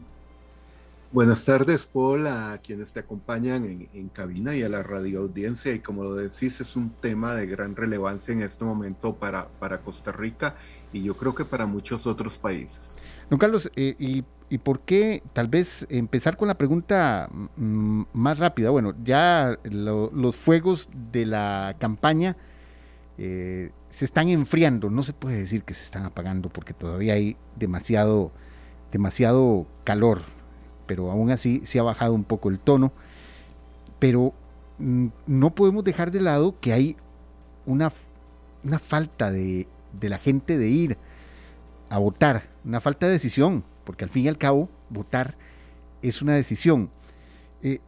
Buenas tardes, Paul, a quienes te acompañan en, cabina y a la radio audiencia. Y como lo decís, es un tema de gran relevancia en este momento para, para Costa Rica y yo creo que para muchos otros países. Don Carlos, eh, y, por qué tal vez empezar con la pregunta mm, más rápida? Bueno, ya los fuegos de la campaña eh, se están enfriando, no se puede decir que se están apagando porque todavía hay demasiado, demasiado calor pero aún así se ha bajado un poco el tono. Pero mm, no podemos dejar de lado que hay una, una falta de, la gente de ir a votar, una falta de decisión, porque al fin y al cabo votar es una decisión. Eh,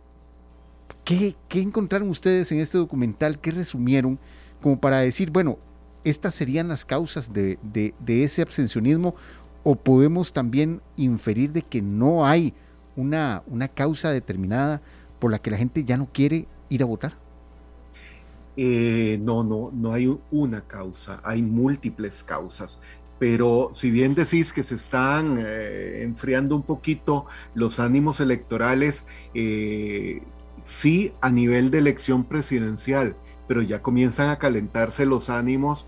¿qué, encontraron ustedes en este documental? ¿Qué resumieron como para decir, bueno, estas serían las causas de, de ese abstencionismo? ¿O podemos también inferir de que no hay una, una causa determinada por la que la gente ya no quiere ir a votar? Eh, no, no, no hay una causa, hay múltiples causas. Pero si bien decís que se están eh, enfriando un poquito los ánimos electorales, eh, sí a nivel de elección presidencial, pero ya comienzan a calentarse los ánimos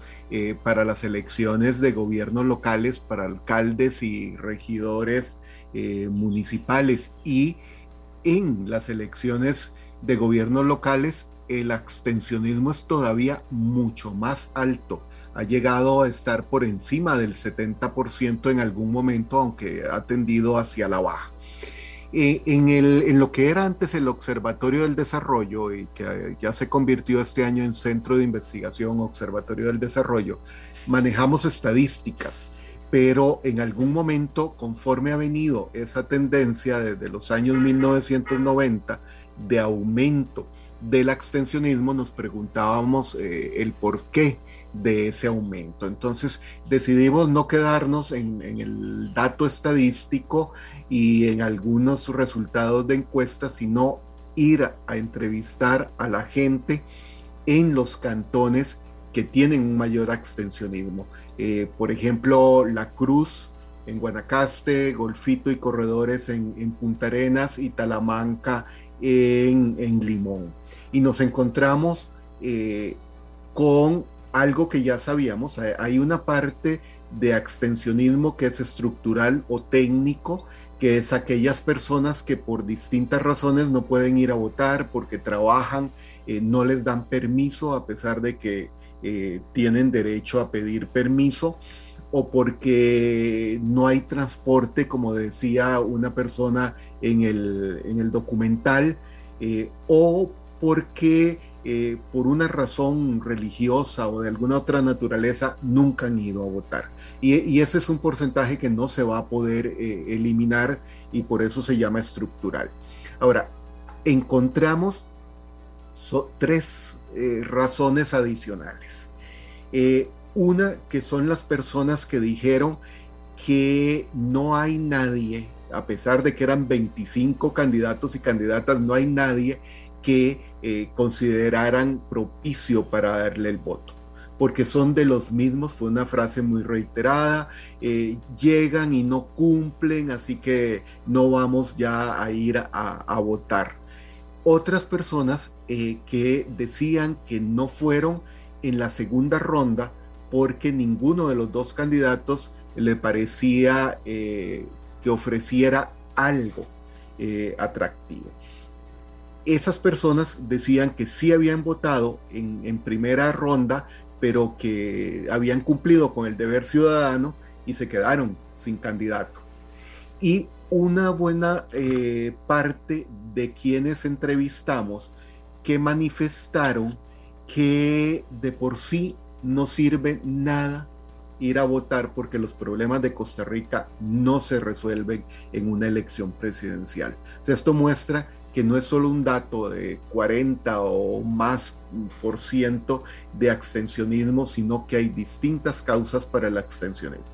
para las elecciones de gobiernos locales, para alcaldes y regidores eh, municipales y en las elecciones de gobiernos locales el abstencionismo es todavía mucho más alto. Ha llegado a estar por encima del 70% en algún momento, aunque ha tendido hacia la baja. Eh, en, el, en, lo que era antes el Observatorio del Desarrollo y que ya se convirtió este año en Centro de Investigación Observatorio del Desarrollo, manejamos estadísticas pero en algún momento, conforme ha venido esa tendencia desde los años 1990 de aumento del abstencionismo, nos preguntábamos eh, el por qué de ese aumento. Entonces decidimos no quedarnos en, el dato estadístico y en algunos resultados de encuestas, sino ir a entrevistar a la gente en los cantones que tienen un mayor abstencionismo. Eh, por ejemplo, La Cruz en Guanacaste, Golfito y Corredores en, Punta Arenas y Talamanca en, Limón. Y nos encontramos eh, con algo que ya sabíamos, hay una parte de abstencionismo que es estructural o técnico, que es aquellas personas que por distintas razones no pueden ir a votar porque trabajan, eh, no les dan permiso a pesar de que eh, tienen derecho a pedir permiso o porque no hay transporte, como decía una persona en el, en el documental, eh, o porque eh, por una razón religiosa o de alguna otra naturaleza nunca han ido a votar. Y, ese es un porcentaje que no se va a poder eliminar y por eso se llama estructural. Ahora, encontramos tres eh, razones adicionales. Eh, una que son las personas que dijeron que no hay nadie, a pesar de que eran 25 candidatos y candidatas, no hay nadie que eh, consideraran propicio para darle el voto porque son de los mismos, fue una frase muy reiterada, llegan y no cumplen, así que no vamos ya a ir a votar. Otras personas eh, que decían que no fueron en la segunda ronda porque ninguno de los dos candidatos le parecía eh, que ofreciera algo eh, atractivo. Esas personas decían que sí habían votado en, primera ronda, pero que habían cumplido con el deber ciudadano y se quedaron sin candidato. Y una buena eh, parte de quienes entrevistamos que manifestaron que de por sí no sirve nada ir a votar porque los problemas de Costa Rica no se resuelven en una elección presidencial. esto muestra que no es solo un dato de 40 o más por ciento de abstencionismo, sino que hay distintas causas para el abstencionismo.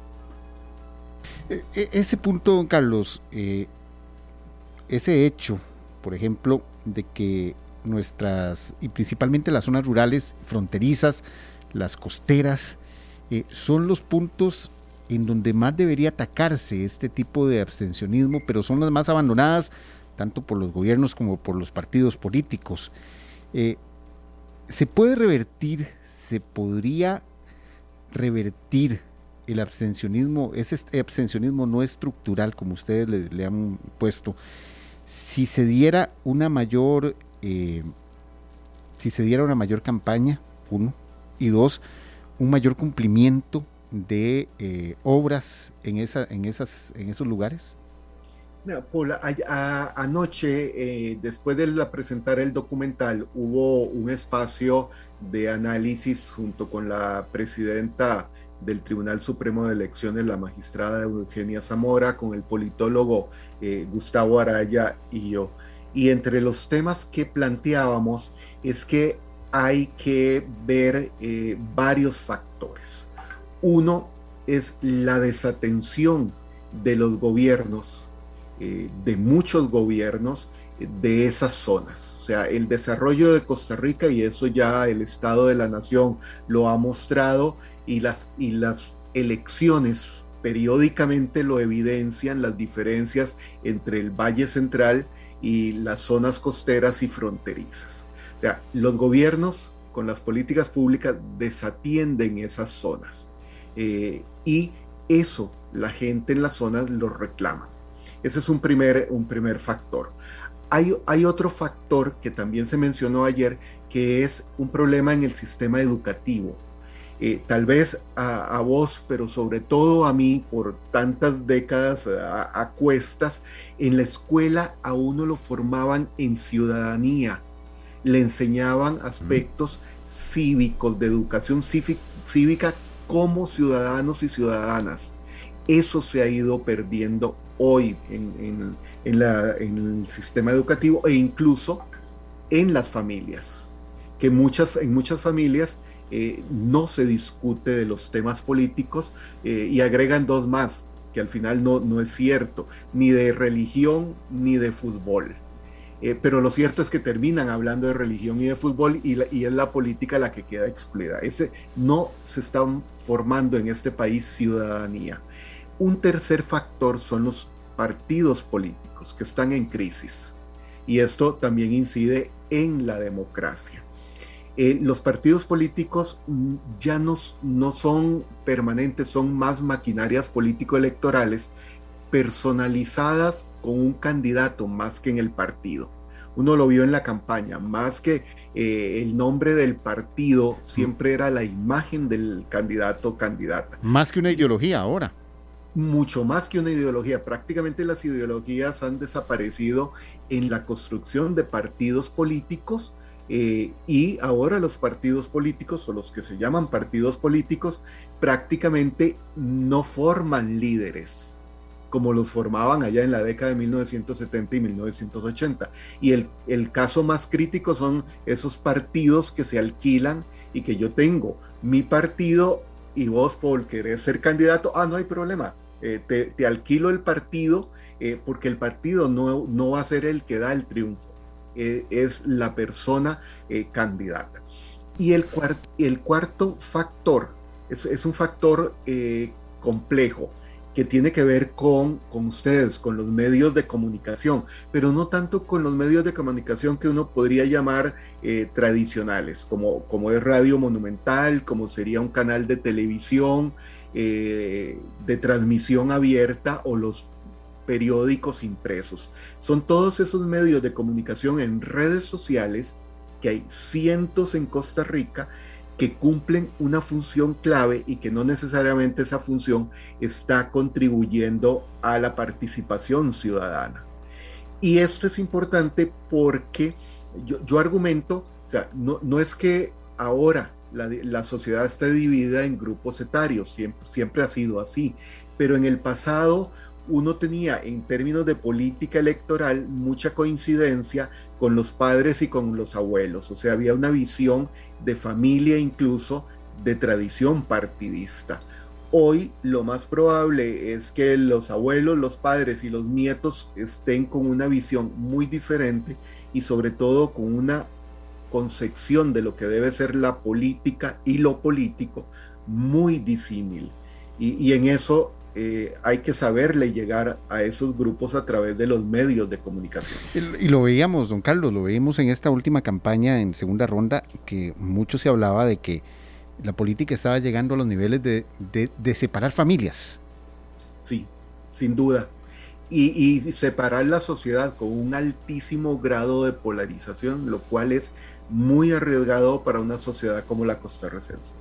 E, e, ese punto, don Carlos, eh, ese hecho, por ejemplo, de que nuestras, y principalmente las zonas rurales fronterizas, las costeras, eh, son los puntos en donde más debería atacarse este tipo de abstencionismo, pero son las más abandonadas tanto por los gobiernos como por los partidos políticos. Eh, ¿Se puede revertir, se podría revertir el abstencionismo, ese abstencionismo no estructural como ustedes le, han puesto, si se diera una mayor, eh, si se diera una mayor campaña, uno, y dos, un mayor cumplimiento de eh, obras en, esa, en, esas, en esos lugares? Paula, anoche, eh, después de la presentar el documental, hubo un espacio de análisis junto con la presidenta del Tribunal Supremo de Elecciones, la magistrada Eugenia Zamora, con el politólogo eh, Gustavo Araya y yo. Y entre los temas que planteábamos es que hay que ver varios factores. Uno es la desatención de los gobiernos, eh, de muchos gobiernos eh, de esas zonas. O sea, el desarrollo de Costa Rica, y eso ya el Estado de la Nación lo ha mostrado, y las, y las elecciones periódicamente lo evidencian, las diferencias entre el Valle Central y las zonas costeras y fronterizas. Los gobiernos con las políticas públicas desatienden esas zonas. Eh, y eso la gente en la zona lo reclama. Ese es un primer, un primer factor. Hay, hay, otro factor que también se mencionó ayer, que es un problema en el sistema educativo. Eh, tal vez a, vos, pero sobre todo a mí, por tantas décadas a, cuestas, en la escuela a uno lo formaban en ciudadanía, le enseñaban aspectos cívicos, de educación cívica como ciudadanos y ciudadanas. Eso se ha ido perdiendo hoy en, el sistema educativo e incluso en las familias, que muchas, en muchas familias eh, no se discute de los temas políticos eh, y agregan dos más, que al final no, no es cierto, ni de religión ni de fútbol. Eh, pero lo cierto es que terminan hablando de religión y de fútbol y, es la política la que queda excluida. Ese, no se está formando en este país ciudadanía. Un tercer factor son los partidos políticos que están en crisis y esto también incide en la democracia. Eh, los partidos políticos mm, ya no, no son permanentes, son más maquinarias político-electorales personalizadas con un candidato más que en el partido. Uno lo vio en la campaña, más que eh, el nombre del partido, siempre era la imagen del candidato o candidata. Más que una ideología ahora. Mucho más que una ideología. Prácticamente las ideologías han desaparecido en la construcción de partidos políticos eh, y ahora los partidos políticos o los que se llaman partidos políticos prácticamente no forman líderes como los formaban allá en la década de 1970 y 1980. Y el, el caso más crítico son esos partidos que se alquilan y que yo tengo mi partido y vos por querer ser candidato, ah, no hay problema, eh, te, alquilo el partido eh, porque el partido no, no, va a ser el que da el triunfo, eh, es la persona candidata. Y el, el cuarto factor, es, es un factor complejo, que tiene que ver con, con ustedes, con los medios de comunicación, pero no tanto con los medios de comunicación que uno podría llamar eh, tradicionales, como, como es Radio Monumental, como sería un canal de televisión, eh, de transmisión abierta o los periódicos impresos. Son todos esos medios de comunicación en redes sociales, que hay cientos en Costa Rica, que cumplen una función clave y que no necesariamente esa función está contribuyendo a la participación ciudadana. Y esto es importante porque yo, argumento, o sea, no, no, es que ahora la, la, sociedad esté dividida en grupos etarios, siempre, siempre ha sido así, pero en el pasado uno tenía en términos de política electoral mucha coincidencia con los padres y con los abuelos, o sea, había una visión de familia incluso de tradición partidista. Hoy lo más probable es que los abuelos, los padres y los nietos estén con una visión muy diferente y sobre todo con una concepción de lo que debe ser la política y lo político muy disímil. Y, en eso eh, hay que saberle llegar a esos grupos a través de los medios de comunicación. Y, lo veíamos, don Carlos, lo veíamos en esta última campaña en segunda ronda, que mucho se hablaba de que la política estaba llegando a los niveles de, de separar familias. Sí, sin duda y, separar la sociedad con un altísimo grado de polarización, lo cual es muy arriesgado para una sociedad como la costarricense.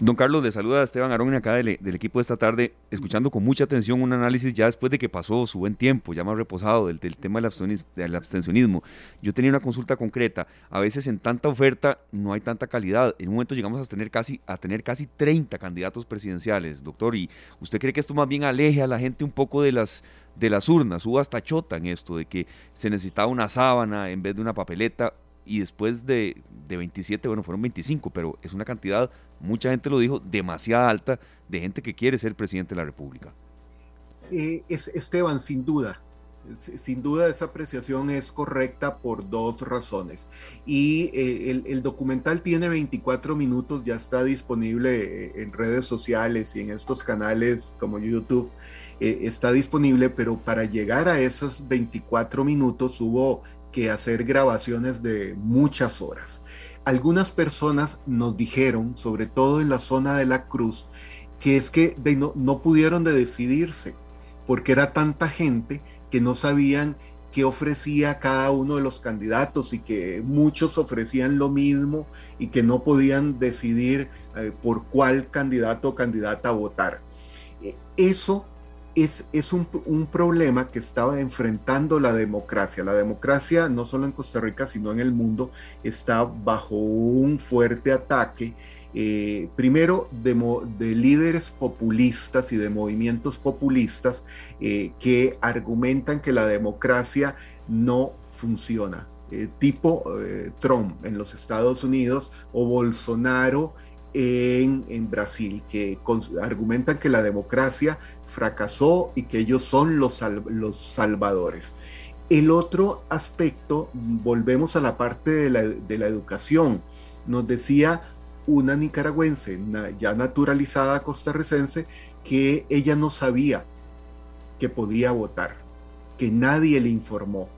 Don Carlos, le saluda a Esteban Arón acá del, del, equipo de esta tarde, escuchando con mucha atención un análisis ya después de que pasó su buen tiempo, ya más reposado, del, tema del, abstencionismo. Yo tenía una consulta concreta. A veces en tanta oferta no hay tanta calidad. En un momento llegamos a tener casi, a tener casi 30 candidatos presidenciales, doctor. ¿Y usted cree que esto más bien aleje a la gente un poco de las, de las urnas? Hubo hasta chota en esto, de que se necesitaba una sábana en vez de una papeleta y después de, de, 27, bueno, fueron 25, pero es una cantidad, mucha gente lo dijo, demasiado alta de gente que quiere ser presidente de la República. Eh, es, Esteban, sin duda, sin duda esa apreciación es correcta por dos razones. Y eh, el, documental tiene 24 minutos, ya está disponible eh, en redes sociales y en estos canales como YouTube. está disponible, pero para llegar a esos 24 minutos hubo que hacer grabaciones de muchas horas. Algunas personas nos dijeron, sobre todo en la zona de la Cruz, que es que no, no pudieron de decidirse, porque era tanta gente que no sabían qué ofrecía cada uno de los candidatos y que muchos ofrecían lo mismo y que no podían decidir eh, por cuál candidato o candidata votar. Eh, eso es, un, problema que estaba enfrentando la democracia. La democracia, no solo en Costa Rica, sino en el mundo, está bajo un fuerte ataque, eh, primero de, líderes populistas y de movimientos populistas eh, que argumentan que la democracia no funciona. Eh, tipo Trump en los Estados Unidos o Bolsonaro en, Brasil, que argumentan que la democracia fracasó y que ellos son los, los salvadores. El otro aspecto, volvemos a la parte de la, de la educación. Nos decía una nicaragüense ya naturalizada costarricense que ella no sabía que podía votar, que nadie le informó.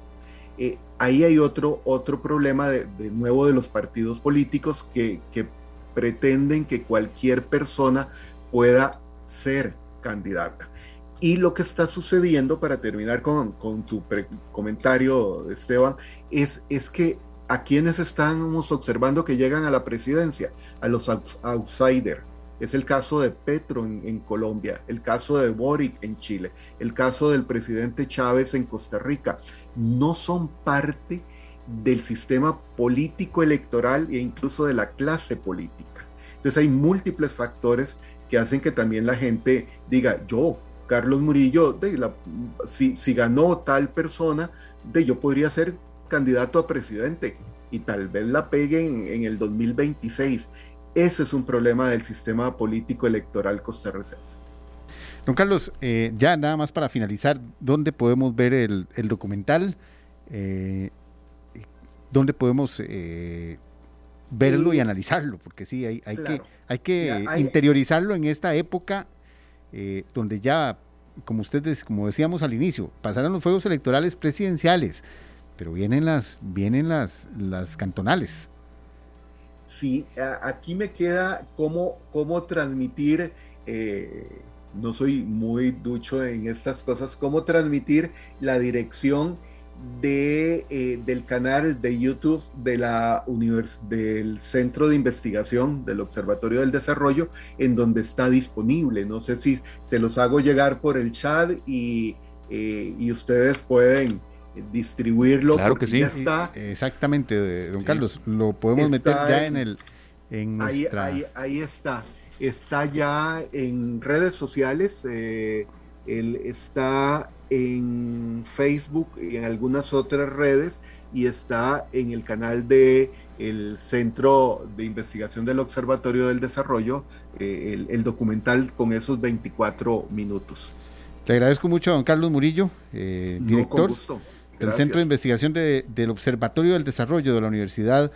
Eh, ahí hay otro, otro problema de, nuevo de los partidos políticos que, que pretenden que cualquier persona pueda ser candidata. Y lo que está sucediendo, para terminar con, con tu comentario, Esteban, es, es que a quienes estamos observando que llegan a la presidencia, a los outsiders. Es el caso de Petro en, en, Colombia, el caso de Boric en Chile, el caso del presidente Chávez en Costa Rica. No son parte del sistema político electoral e incluso de la clase política. Entonces hay múltiples factores que hacen que también la gente diga, yo, Carlos Murillo, de la, si, si, ganó tal persona, de yo podría ser candidato a presidente y tal vez la peguen en, el 2026. Ese es un problema del sistema político electoral costarricense. Don Carlos, eh, ya nada más para finalizar, ¿dónde podemos ver el, el documental? Eh, ¿Dónde podemos eh, verlo y analizarlo? Porque sí, hay, hay que, hay que interiorizarlo en esta época eh, donde ya, como ustedes, como decíamos al inicio, pasaron los fuegos electorales presidenciales, pero vienen las, vienen las, las cantonales. Sí, aquí me queda cómo, cómo transmitir, eh, no soy muy ducho en estas cosas, cómo transmitir la dirección de, eh, del canal de YouTube de la del Centro de Investigación del Observatorio del Desarrollo, en donde está disponible. No sé si se los hago llegar por el chat y, eh, y ustedes pueden distribuirlo. Claro que sí. está, Exactamente, don Carlos. Lo podemos meter ya en, el... En nuestra... ahí, ahí, está. Está ya en redes sociales. Eh, él está en Facebook y en algunas otras redes y está en el canal de el Centro de Investigación del Observatorio del Desarrollo, eh, el, documental con esos 24 minutos. Le agradezco mucho a don Carlos Murillo, eh, director del Centro de Investigación del Observatorio del Desarrollo de la Universidad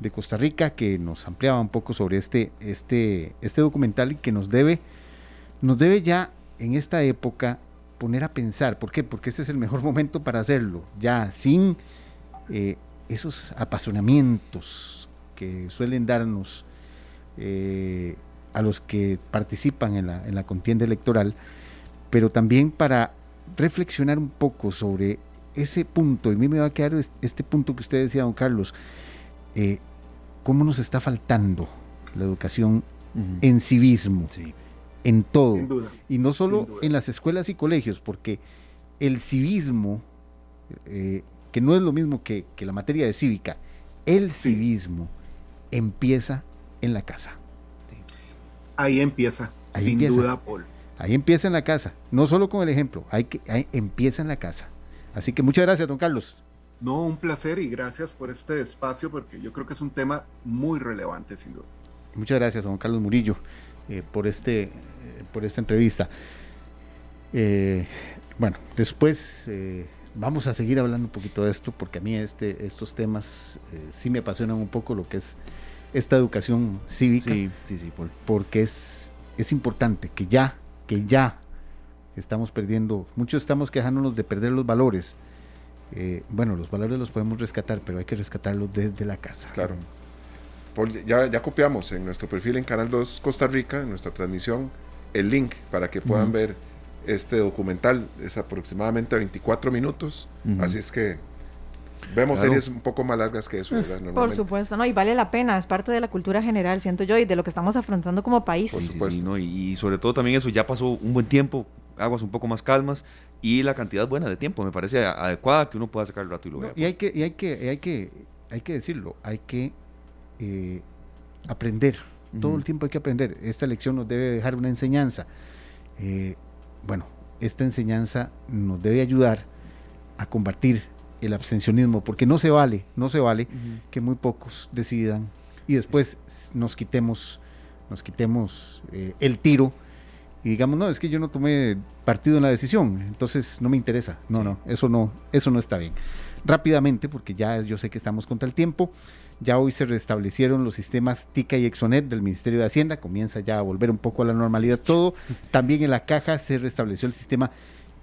de Costa Rica, que nos ampliaba un poco sobre este, este, este documental y que nos debe, nos debe ya en esta época poner a pensar. ¿Por qué? Porque este es el mejor momento para hacerlo, ya sin eh, esos apasionamientos que suelen darnos eh, a los que participan en la, en la contienda electoral, pero también para reflexionar un poco sobre ese punto, y a mí me va a quedar este punto que usted decía, don Carlos, eh, cómo nos está faltando la educación en civismo, en todo, y no solo en las escuelas y colegios, porque el civismo, eh, que no es lo mismo que, la materia de cívica, el civismo empieza en la casa. Ahí empieza, sin duda, Paul. Ahí empieza en la casa, no solo con el ejemplo, hay que, ahí empieza en la casa. Así que muchas gracias, don Carlos. No, un placer y gracias por este espacio porque yo creo que es un tema muy relevante, sin duda. Muchas gracias, don Carlos Murillo, eh, por, este, eh, por esta entrevista. Eh, bueno, después vamos a seguir hablando un poquito de esto porque a mí este, estos temas sí me apasionan un poco lo que es esta educación cívica. Sí, sí, sí, porque es, es importante que ya, que ya estamos perdiendo, muchos estamos quejándonos de perder los valores. Eh, bueno, los valores los podemos rescatar, pero hay que rescatarlos desde la casa. Claro. Ya, ya copiamos en nuestro perfil en Canal 2 Costa Rica, en nuestra transmisión, el link para que puedan ver este documental. Es aproximadamente 24 minutos, así es que Vemos series un poco más largas que eso, ¿verdad? Por supuesto, no, y vale la pena, es parte de la cultura general, siento yo, y de lo que estamos afrontando como país. Por supuesto. y, sobre todo también eso, ya pasó un buen tiempo, aguas un poco más calmas, y la cantidad buena de tiempo, me parece adecuada que uno pueda sacar el rato y lo vea. y hay que, y hay que, hay que, hay que decirlo, hay que eh, aprender, todo el tiempo hay que aprender. Esta lección nos debe dejar una enseñanza. Eh, bueno, esta enseñanza nos debe ayudar a combatir el abstencionismo, porque no se vale, no se vale que muy pocos decidan y después nos quitemos, nos quitemos eh, el tiro y digamos, no, es que yo no tomé partido en la decisión, entonces no me interesa. No, no, eso no, eso no está bien. Rápidamente, porque ya yo sé que estamos contra el tiempo, ya hoy se restablecieron los sistemas TICA y Exonet del Ministerio de Hacienda, comienza ya a volver un poco a la normalidad todo. También en la caja se restableció el sistema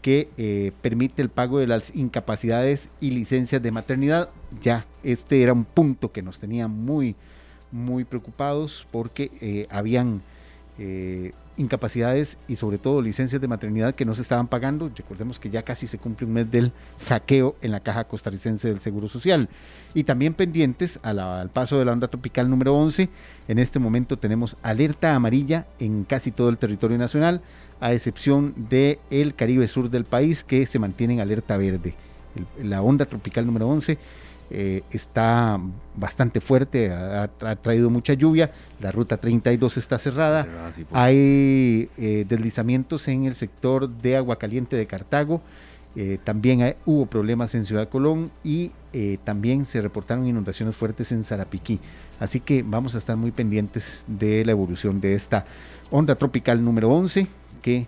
que eh, permite el pago de las incapacidades y licencias de maternidad. Ya este era un punto que nos tenía muy, muy preocupados porque eh, habían eh, incapacidades y sobre todo licencias de maternidad que no se estaban pagando. Recordemos que ya casi se cumple un mes del hackeo en la caja costarricense del Seguro Social. Y también pendientes al paso de la onda tropical número 11, en este momento tenemos alerta amarilla en casi todo el territorio nacional a excepción del el Caribe Sur del país que se mantiene en alerta verde. la onda tropical número 11 eh, está bastante fuerte, ha, traído mucha lluvia, la ruta 32 está cerrada, hay eh, deslizamientos en el sector de Agua Caliente de Cartago, eh, también hubo problemas en Ciudad Colón y también se reportaron inundaciones fuertes en Zarapiquí. Así que vamos a estar muy pendientes de la evolución de esta onda tropical número 11 que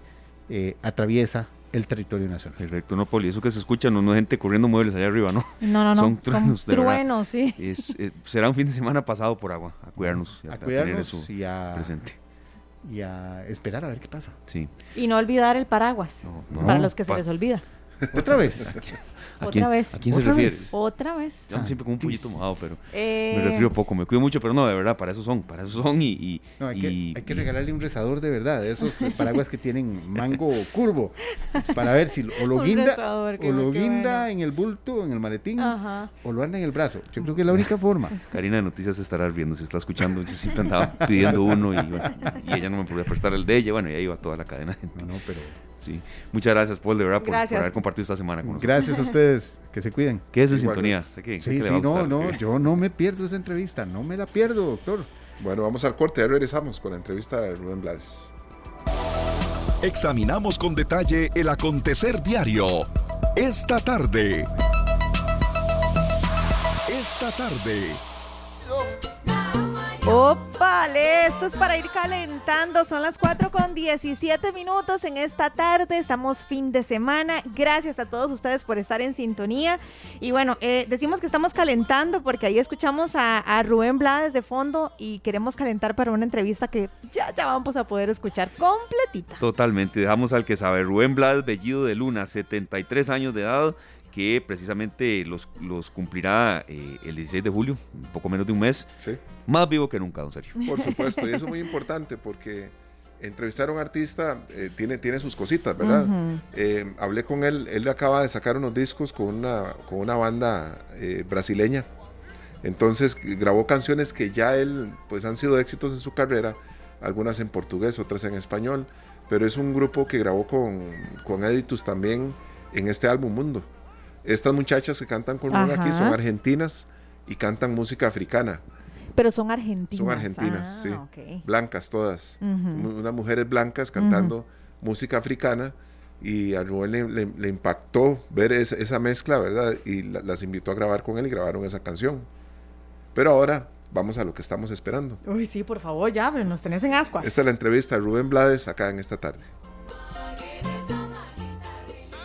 atraviesa el territorio nacional. Perfecto, no, Poli, eso que se escucha no, es gente corriendo muebles allá arriba, ¿no? No, no, no, son truenos, truenos sí. Eh, será un fin de semana pasado por agua, a cuidarnos, a, cuidarnos y a, presente. Y a esperar a ver qué pasa. Sí. Y no olvidar el paraguas, para los que se les olvida. Otra vez. (laughs) Otra vez. ¿A quién se refiere? Otra vez. Yo siempre como un pollito mojado, pero me eh, refiero poco. Me cuido mucho, pero no, de verdad, para eso son. Para eso son y. no, hay, que, regalarle un rezador de verdad, de esos paraguas que tienen mango curvo, (laughs) para ver si o lo guinda, o lo guinda en el bulto, en el maletín, o lo anda en el brazo. Yo creo que es la única forma. Karina de Noticias estará viendo, se está escuchando. Yo siempre andaba pidiendo uno y, y ella no me podía prestar el de ella. Bueno, y ahí iba toda la cadena. No, no, pero Sí. Muchas gracias, Paul, de verdad, por, haber compartido esta semana con nosotros. Gracias a ustedes. Que se cuiden. ¿Qué es de sintonía? sí, sí, no, no, yo no me pierdo esa entrevista. No me la pierdo, doctor. Bueno, vamos al corte. Ya regresamos con la entrevista de Rubén Blades. Examinamos con detalle el acontecer diario. Esta tarde. Esta tarde. Opale, esto es para ir calentando. Son las 4 con 17 minutos en esta tarde. Estamos fin de semana. Gracias a todos ustedes por estar en sintonía. Y bueno, eh, decimos que estamos calentando porque ahí escuchamos a, Rubén Blades de fondo y queremos calentar para una entrevista que ya, ya vamos a poder escuchar completita. Totalmente. Dejamos al que sabe. Rubén Blades, Bellido de Luna, 73 años de edad que precisamente los, los cumplirá eh, el 16 de julio, un poco menos de un mes. Sí. Más vivo que nunca, don Sergio. Por supuesto, y eso es muy (laughs) importante porque entrevistar a un artista eh, tiene, tiene sus cositas, ¿verdad? Eh, hablé con él, él acaba de sacar unos discos con una, con una banda brasileña. Entonces grabó canciones que ya él, pues han sido éxitos en su carrera, algunas en portugués, otras en español, pero es un grupo que grabó con, con Editus también en este álbum Mundo. Estas muchachas que cantan con aquí son argentinas y cantan música africana. Pero son argentinas. Son argentinas, ah, sí. Blancas todas. Unas mujeres blancas cantando música africana y a Rubén le, impactó ver esa, mezcla, ¿verdad? Y las invitó a grabar con él y grabaron esa canción. Pero ahora vamos a lo que estamos esperando. Uy, sí, por favor, ya, pero nos tenés en ascuas. Esta es la entrevista a Rubén Blades acá en esta tarde.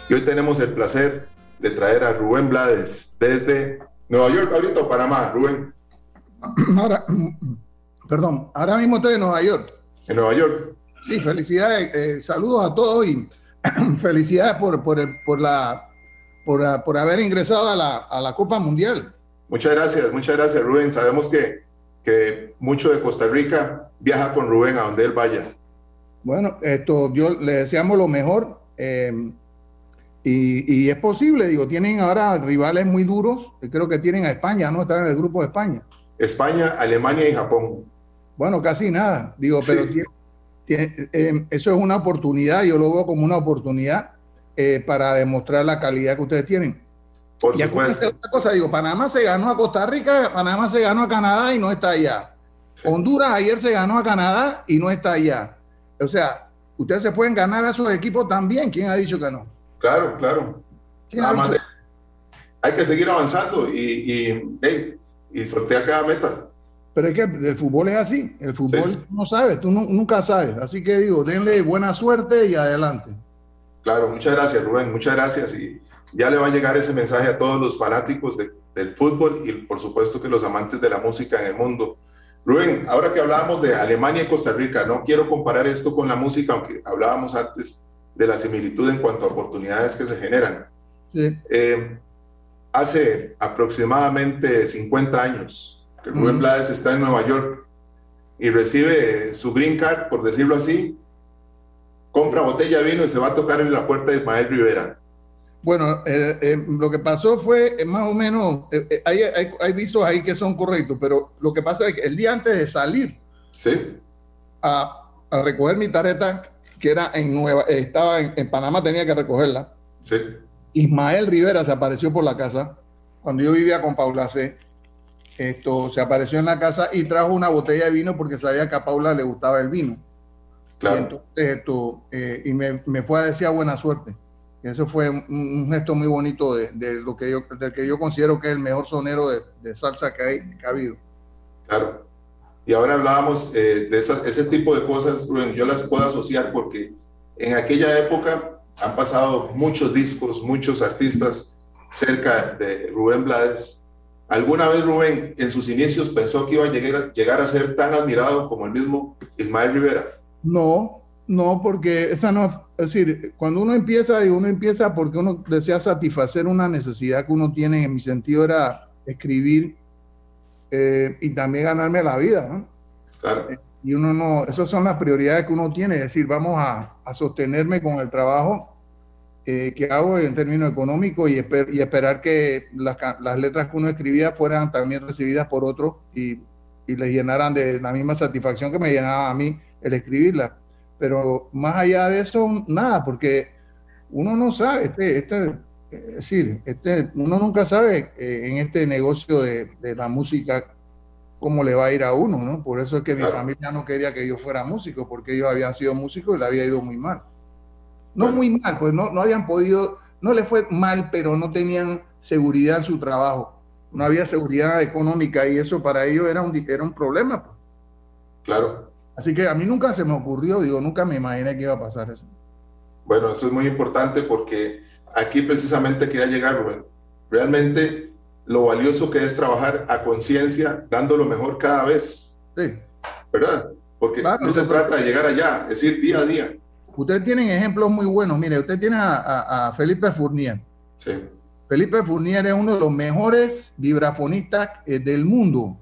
Y hoy tenemos el placer de traer a Rubén Blades desde Nueva York, ahorita o Panamá, Rubén. (clears throat) Ahora, (clears throat) perdón, ahora mismo estoy en Nueva York. En Nueva York. Sí, felicidades, eh, saludos a todos y (clears throat) felicidades por, por, por la, por, por, haber ingresado a la, a la, Copa Mundial. Muchas gracias, muchas gracias Rubén. Sabemos que, que mucho de Costa Rica viaja con Rubén a donde él vaya. Bueno, esto, yo le deseamos lo mejor. Eh, y, es posible, digo, tienen ahora rivales muy duros, creo que tienen a España, ¿no? Están en el grupo de España. España, Alemania y Japón. Bueno, casi nada, digo, pero eh, eso es una oportunidad, yo lo veo como una oportunidad eh, para demostrar la calidad que ustedes tienen. Por y supuesto. Otra cosa, digo, Panamá se ganó a Costa Rica, Panamá se ganó a Canadá y no está allá. Honduras ayer se ganó a Canadá y no está allá. O sea, ustedes se pueden ganar a esos equipos también. ¿Quién ha dicho que no? Claro, claro. hay que seguir avanzando y, y, y sortear cada meta. Pero es que el fútbol es así, el fútbol no sabes, tú nunca sabes. Así que digo, denle buena suerte y adelante. Claro, muchas gracias Rubén, muchas gracias. Y ya le va a llegar ese mensaje a todos los fanáticos del fútbol y por supuesto que los amantes de la música en el mundo. Rubén, ahora que hablábamos de Alemania y Costa Rica, no quiero comparar esto con la música, aunque hablábamos antes de la similitud en cuanto a oportunidades que se generan. Eh, hace aproximadamente 50 años que Rubén Blades está en Nueva York y recibe su green card, por decirlo así, compra botella de vino y se va a tocar en la puerta de Ismael Rivera. Bueno, eh, eh, lo que pasó fue más o menos, hay, hay, visos ahí que son correctos, pero lo que pasa es que el día antes de salir ¿Sí? a, a recoger mi tarjeta, que era en Nueva, estaba en, Panamá, tenía que recogerla. Sí. Ismael Rivera se apareció por la casa cuando yo vivía con Paula C. Esto se apareció en la casa y trajo una botella de vino porque sabía que a Paula le gustaba el vino. Claro. Y, entonces, esto, eh, y me, me, fue a decir buena suerte. Y eso fue un, gesto muy bonito de, de, lo que yo, del que yo considero que es el mejor sonero de, de salsa que, hay, que ha habido. Claro. Y ahora hablábamos eh, de ese tipo de cosas, yo las puedo asociar porque en aquella época han pasado muchos discos, muchos artistas cerca de Rubén Blades. ¿Alguna vez Rubén en sus inicios pensó que iba a llegar, llegar a ser tan admirado como el mismo Ismael Rivera? No, no, porque esa no, es decir, cuando uno empieza, y uno empieza porque uno desea satisfacer una necesidad que uno tiene, en mi sentido era escribir eh, y también ganarme la vida, ¿no? Claro. Y uno no, esas son las prioridades que uno tiene, es decir, vamos a, a sostenerme con el trabajo eh, que hago en términos económicos y, y esperar que las, las, letras que uno escribía fueran también recibidas por otros y, y les llenaran de la misma satisfacción que me llenaba a mí el escribirlas. Pero más allá de eso, nada, porque uno no sabe, este, este, es decir, este, uno nunca sabe eh, en este negocio de, de, la música cómo le va a ir a uno, ¿no? Por eso es que mi familia no quería que yo fuera músico, porque ellos habían sido músicos y le había ido muy mal. No muy mal, pues no, no habían podido, no le fue mal, pero no tenían seguridad en su trabajo. No había seguridad económica y eso para ellos era un, era un problema. Pues. Claro. Así que a mí nunca se me ocurrió, digo, nunca me imaginé que iba a pasar eso. Bueno, eso es muy importante porque aquí precisamente quería llegar, Rubén. Realmente lo valioso que es trabajar a conciencia, dando lo mejor cada vez. Sí. ¿Verdad? Porque no se trata de llegar allá, es ir día a día. Ustedes tienen ejemplos muy buenos. Mire, usted tiene a, Felipe Fournier. Sí. Felipe Fournier es uno de los mejores vibrafonistas eh, del mundo.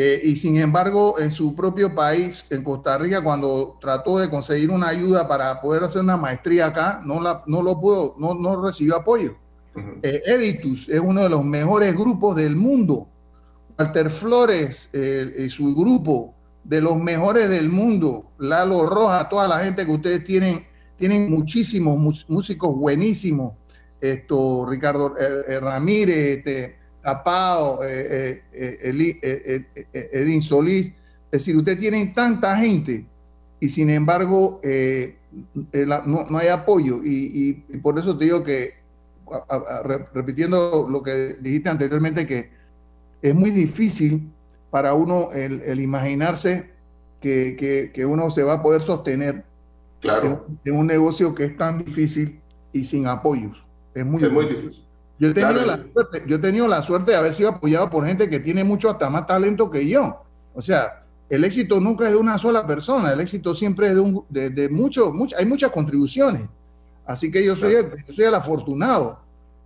Eh, y sin embargo, en su propio país, en Costa Rica, cuando trató de conseguir una ayuda para poder hacer una maestría acá, no, la, no lo pudo, no, no recibió apoyo. Eh, Editus es uno de los mejores grupos del mundo. Walter Flores y su grupo de los mejores del mundo. Lalo Roja, toda la gente que ustedes tienen, tienen muchísimos músicos buenísimos. Esto, Ricardo Ramírez, este, Tapao, eh, eh, eh, Edin Solís. Es decir, ustedes tienen tanta gente y sin embargo no, hay apoyo. Y, por eso te digo que, repitiendo lo que dijiste anteriormente, que es muy difícil para uno el, imaginarse que, uno se va a poder sostener claro. en, un negocio que es tan difícil y sin apoyos. Es muy, muy difícil. Yo he, tenido la suerte, yo he tenido la suerte de haber sido apoyado por gente que tiene mucho hasta más talento que yo. O sea, el éxito nunca es de una sola persona, el éxito siempre es de, un, de, mucho, hay muchas contribuciones. Así que yo soy, yo soy el afortunado,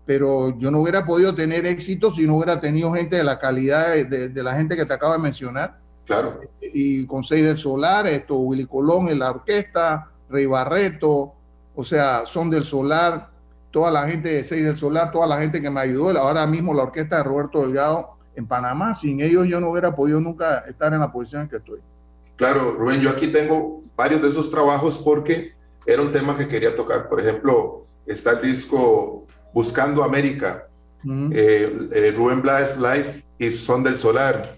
pero yo no hubiera podido tener éxito si no hubiera tenido gente de la calidad de, la gente que te acabo de mencionar. Claro. Y con Seis del Solar, esto, Willy Colón en la orquesta, Rey Barreto, o sea, Son del Solar, toda la gente de Seis del Solar, toda la gente que me ayudó, ahora mismo la orquesta de Roberto Delgado en Panamá, sin ellos yo no hubiera podido nunca estar en la posición en que estoy. Claro, Rubén, yo aquí tengo varios de esos trabajos porque era un tema que quería tocar. Por ejemplo, está el disco Buscando América, eh, eh, Rubén Blades Live y Son del Solar,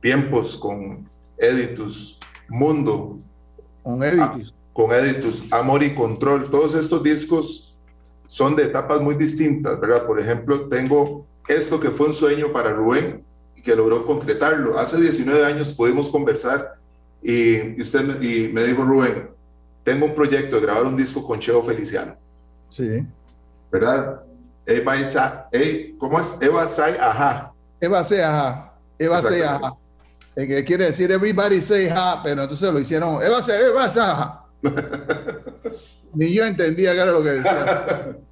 Tiempos con Editus, Mundo. Con Editus. Ah, con Editus, Amor y Control. Todos estos discos son de etapas muy distintas, ¿verdad? Por ejemplo, tengo esto que fue un sueño para Rubén y que logró concretarlo. Hace 19 años pudimos conversar y, usted me, y me dijo, Rubén, tengo un proyecto de grabar un disco con Cheo Feliciano. Sí. ¿Verdad? Eva Isa, ¿Cómo es? Eva Say Ajá. Eva Say Ajá. Eva Say Ajá. El que quiere decir everybody say ajá, pero entonces lo hicieron Eva Say Eva Say Ajá. (laughs) Ni yo entendía que era lo que decía. (laughs)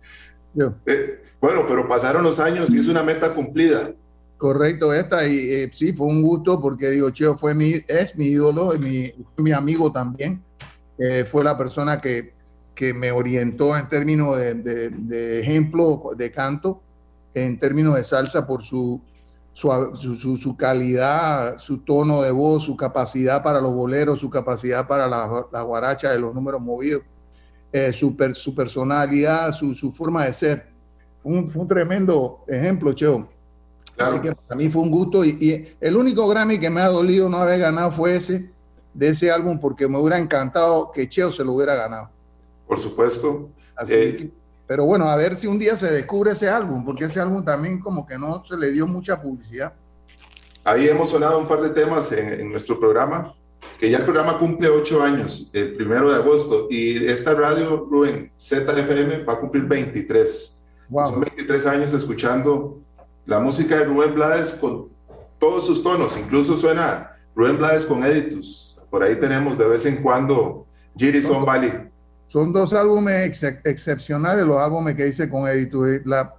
Eh, bueno, pero pasaron los años y es una meta cumplida. Correcto, esta, y eh, sí, fue un gusto porque digo, Cheo fue mi, es mi ídolo, y mi, mi amigo también. Eh, fue la persona que, que, me orientó en términos de, de, ejemplo de canto, en términos de salsa por su, su, su, calidad, su tono de voz, su capacidad para los boleros, su capacidad para la, la guaracha de los números movidos. Eh, su, su, personalidad, su, su, forma de ser. Fue un, un tremendo ejemplo, Cheo. Así que para mí fue un gusto y, el único Grammy que me ha dolido no haber ganado fue ese, de ese álbum, porque me hubiera encantado que Cheo se lo hubiera ganado. Por supuesto. Eh, pero bueno, a ver si un día se descubre ese álbum, porque ese álbum también como que no se le dio mucha publicidad. Ahí hemos sonado un par de temas en, en nuestro programa que ya el programa cumple ocho años, el primero de agosto, y esta radio, Rubén, ZFM, va a cumplir 23. Son 23 años escuchando la música de Rubén Blades con todos sus tonos, incluso suena Rubén Blades con Editus. Por ahí tenemos de vez en cuando Giri Son Valley. Son dos álbumes excepcionales, los álbumes que hice con Editus. La,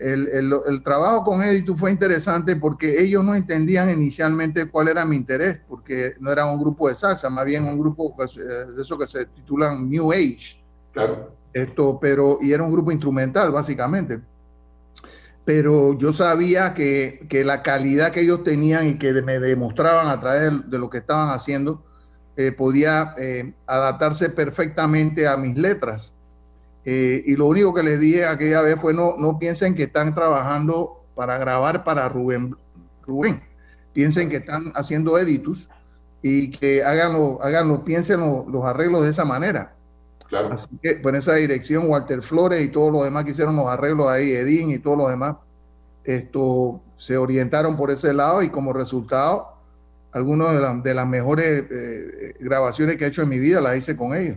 el, trabajo con Editu fue interesante porque ellos no entendían inicialmente cuál era mi interés, porque no era un grupo de salsa, más bien un grupo eh, de eso que se titulan New Age. Claro. Esto, pero, y era un grupo instrumental, básicamente. Pero yo sabía que, la calidad que ellos tenían y que me demostraban a través de, lo que estaban haciendo, eh, podía eh, adaptarse perfectamente a mis letras. Eh, y lo único que les dije aquella vez fue no, no piensen que están trabajando para grabar para Rubén. Rubén. Piensen que están haciendo editus y que háganlo, háganlo piensen los arreglos de esa manera. Claro. Así que por esa dirección, Walter Flores y todos los demás que hicieron los arreglos ahí, Edín y todos los demás, esto, se orientaron por ese lado y como resultado algunas de, de, las mejores eh, grabaciones que he hecho en mi vida, las hice con ellos.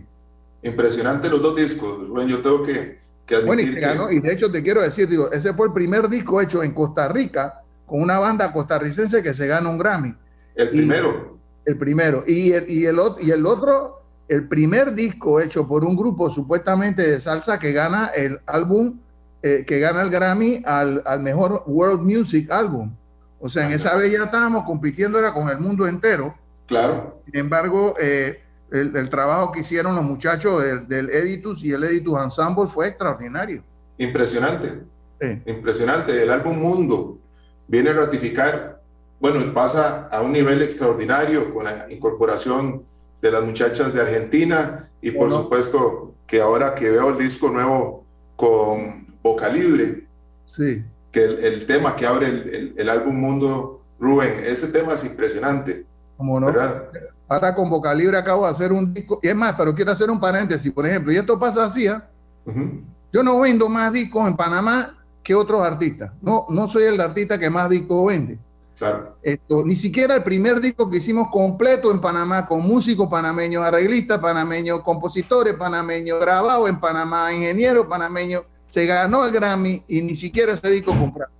Impresionante los dos discos, bueno, yo tengo que, que bueno, y, y, de hecho te quiero decir, digo, ese fue el primer disco hecho en Costa Rica con una banda costarricense que se gana un Grammy. El primero. el primero. Y el, y, el, y el otro, el primer disco hecho por un grupo supuestamente de salsa que gana el álbum, eh, que gana el Grammy al, al, mejor World Music Album. O sea, en esa vez ya estábamos compitiendo era con el mundo entero. Claro. Sin embargo, eh, el, el, trabajo que hicieron los muchachos del, del, Editus y el Editus Ensemble fue extraordinario. Impresionante. Sí. Impresionante. El álbum Mundo viene a ratificar, bueno, pasa a un nivel extraordinario con la incorporación de las muchachas de Argentina y por supuesto que ahora que veo el disco nuevo con Boca Libre, sí. Que el, el tema que abre el, el, el, álbum Mundo, Rubén, ese tema es impresionante. ¿Cómo no? ¿verdad? Ahora con Boca Libre acabo de hacer un disco, y es más, pero quiero hacer un paréntesis, por ejemplo, y esto pasa así, ¿eh? uh -huh. yo no vendo más discos en Panamá que otros artistas. No, no soy el artista que más discos vende. Claro. Esto, ni siquiera el primer disco que hicimos completo en Panamá, con músicos panameños, arreglistas panameños, compositores panameños, grabado en Panamá, ingeniero panameño, se ganó el Grammy y ni siquiera ese disco comprado.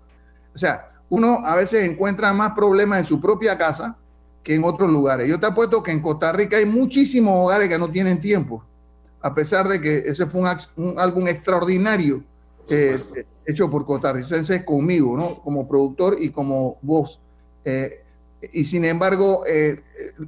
O sea, uno a veces encuentra más problemas en su propia casa que en otros lugares. Yo te apuesto que en Costa Rica hay muchísimos hogares que no tienen tiempo, a pesar de que ese fue un, un álbum extraordinario eh, hecho por costarricenses conmigo, ¿no? Como productor y como voz. Eh, y sin embargo, eh,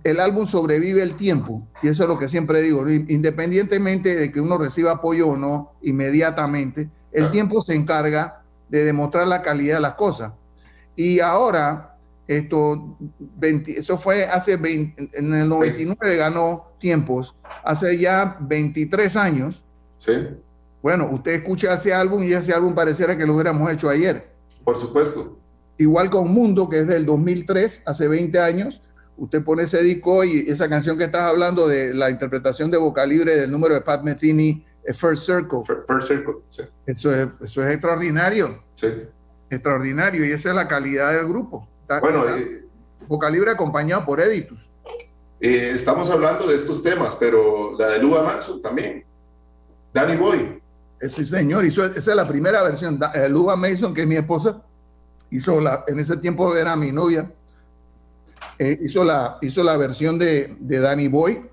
el álbum sobrevive el tiempo, y eso es lo que siempre digo, independientemente de que uno reciba apoyo o no inmediatamente, el claro. tiempo se encarga de demostrar la calidad de las cosas. Y ahora, esto, 20, eso fue hace 20, en el 99 ganó tiempos, hace ya 23 años. Sí. Bueno, usted escucha ese álbum y ese álbum pareciera que lo hubiéramos hecho ayer. Por supuesto. Igual con Mundo, que es del 2003, hace 20 años, usted pone ese disco y esa canción que estás hablando de la interpretación de Boca Libre del número de Pat Metheny, First Circle. First Circle, sí. Eso es, eso es extraordinario. Sí. Extraordinario, y esa es la calidad del grupo. Bueno, eh, Boca Libre acompañado por Editus. Eh, estamos hablando de estos temas, pero la de Luba Manso también. Danny Boy. Sí, señor, hizo, esa es la primera versión. Eh, Luba Mason, que es mi esposa, hizo la, en ese tiempo era mi novia, eh, hizo, la, hizo la versión de, de Danny Boy,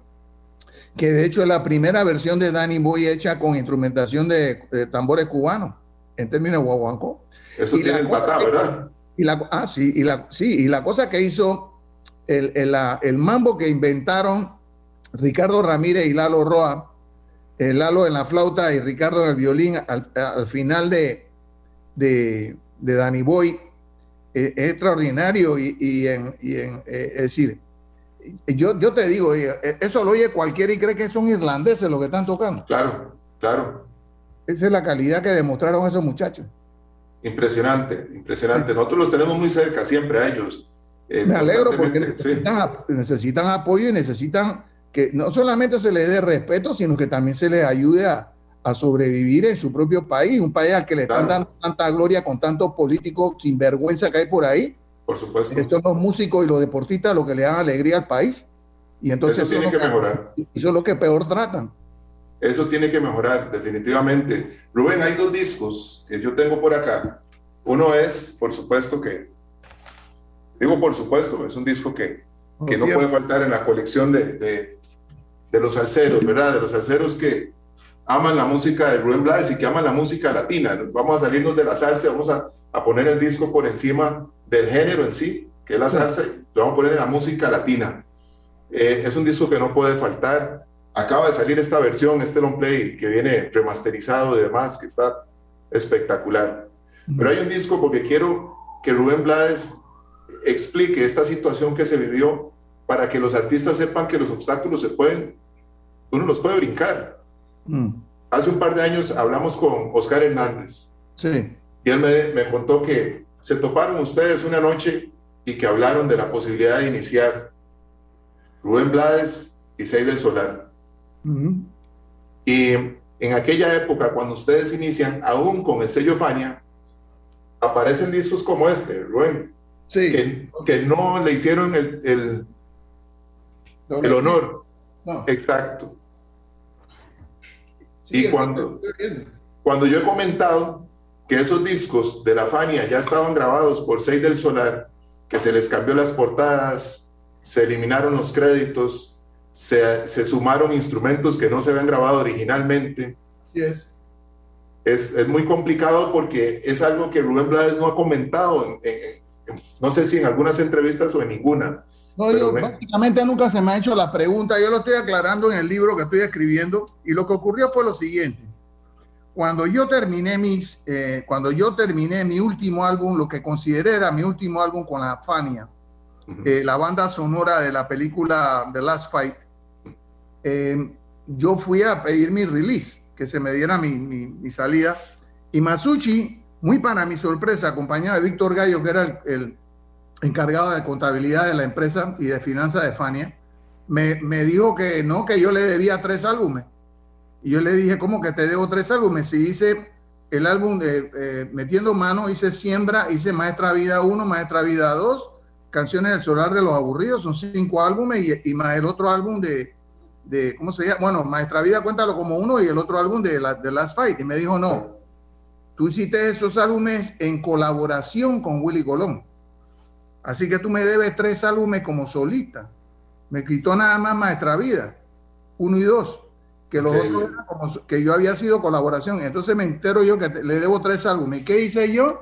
que de hecho es la primera versión de Danny Boy hecha con instrumentación de, de tambores cubanos, en términos de guaguancó. Eso y tiene el patá, ¿verdad? Y la, ah, sí, y la, sí, y la cosa que hizo el, el, el mambo que inventaron Ricardo Ramírez y Lalo Roa, el Lalo en la flauta y Ricardo en el violín al, al final de, de, de, Danny Boy eh, es extraordinario y, y, en, y en eh, es decir, yo, yo te digo, eh, eso lo oye cualquiera y cree que son irlandeses los que están tocando. Claro, claro. Esa es la calidad que demostraron esos muchachos. Impresionante, impresionante. Nosotros los tenemos muy cerca siempre a ellos. Eh, Me alegro porque necesitan, sí. necesitan apoyo y necesitan que no solamente se les dé respeto, sino que también se les ayude a, a sobrevivir en su propio país, un país al que le están claro. dando tanta gloria con tantos políticos sin vergüenza que hay por ahí. Por supuesto. Estos son los músicos y los deportistas lo que le dan alegría al país. Y entonces eso tiene que, que mejorar. Eso es lo que peor tratan. Eso tiene que mejorar, definitivamente. Rubén, hay dos discos que yo tengo por acá. Uno es, por supuesto, que, digo por supuesto, es un disco que, que no puede faltar en la colección de, de, de los salseros, ¿verdad? De los salseros que aman la música de Rubén Blades y que aman la música latina. Vamos a salirnos de la salsa, vamos a, a poner el disco por encima del género en sí, que es la salsa, y lo vamos a poner en la música latina. Eh, es un disco que no puede faltar. Acaba de salir esta versión, este long play que viene remasterizado y demás, que está espectacular. Pero hay un disco porque quiero que Rubén Blades explique esta situación que se vivió para que los artistas sepan que los obstáculos se pueden, uno los puede brincar. Mm. Hace un par de años hablamos con Oscar Hernández. Sí. Y él me, me, contó que se toparon ustedes una noche y que hablaron de la posibilidad de iniciar Rubén Blades y Seidel Solar. Mm -hmm. Y en aquella época, cuando ustedes inician, aún con el sello Fania, aparecen discos como este, Rubén. que, que, no le hicieron el, el, el honor. Exacto. y cuando, cuando yo he comentado que esos discos de la Fania ya estaban grabados por Seis del Solar, que se les cambió las portadas, se eliminaron los créditos, se, se sumaron instrumentos que no se habían grabado originalmente. es. Es, es, muy complicado porque es algo que Rubén Blades no ha comentado, no sé si en algunas entrevistas o en ninguna. No, yo básicamente nunca se me ha hecho la pregunta, yo lo estoy aclarando en el libro que estoy escribiendo y lo que ocurrió fue lo siguiente. Cuando yo terminé mis, eh, cuando yo terminé mi último álbum, lo que consideré era mi último álbum con la Fania, eh, la banda sonora de la película The Last Fight, eh, yo fui a pedir mi release, que se me diera mi, mi, salida, y Masucci, muy para mi sorpresa, acompañado de Víctor Gallo, que era el, encargado de contabilidad de la empresa y de finanzas de Fania, me, me dijo que no, que yo le debía tres álbumes y yo le dije, ¿cómo que te debo tres álbumes? Si hice el álbum de eh, Metiendo Mano, hice Siembra, hice Maestra Vida 1, Maestra Vida 2, Canciones del Solar de los Aburridos, son cinco álbumes y, más el otro álbum de, de, ¿cómo se llama? Bueno, Maestra Vida cuéntalo como uno y el otro álbum de, la, de Last Fight. Y me dijo, no, tú hiciste esos álbumes en colaboración con Willy Colón. Así que tú me debes tres álbumes como solista. Me quitó nada más Maestra Vida, uno y dos que los otros como que yo había sido colaboración. Entonces me entero yo que le debo tres álbumes. ¿Y qué hice yo?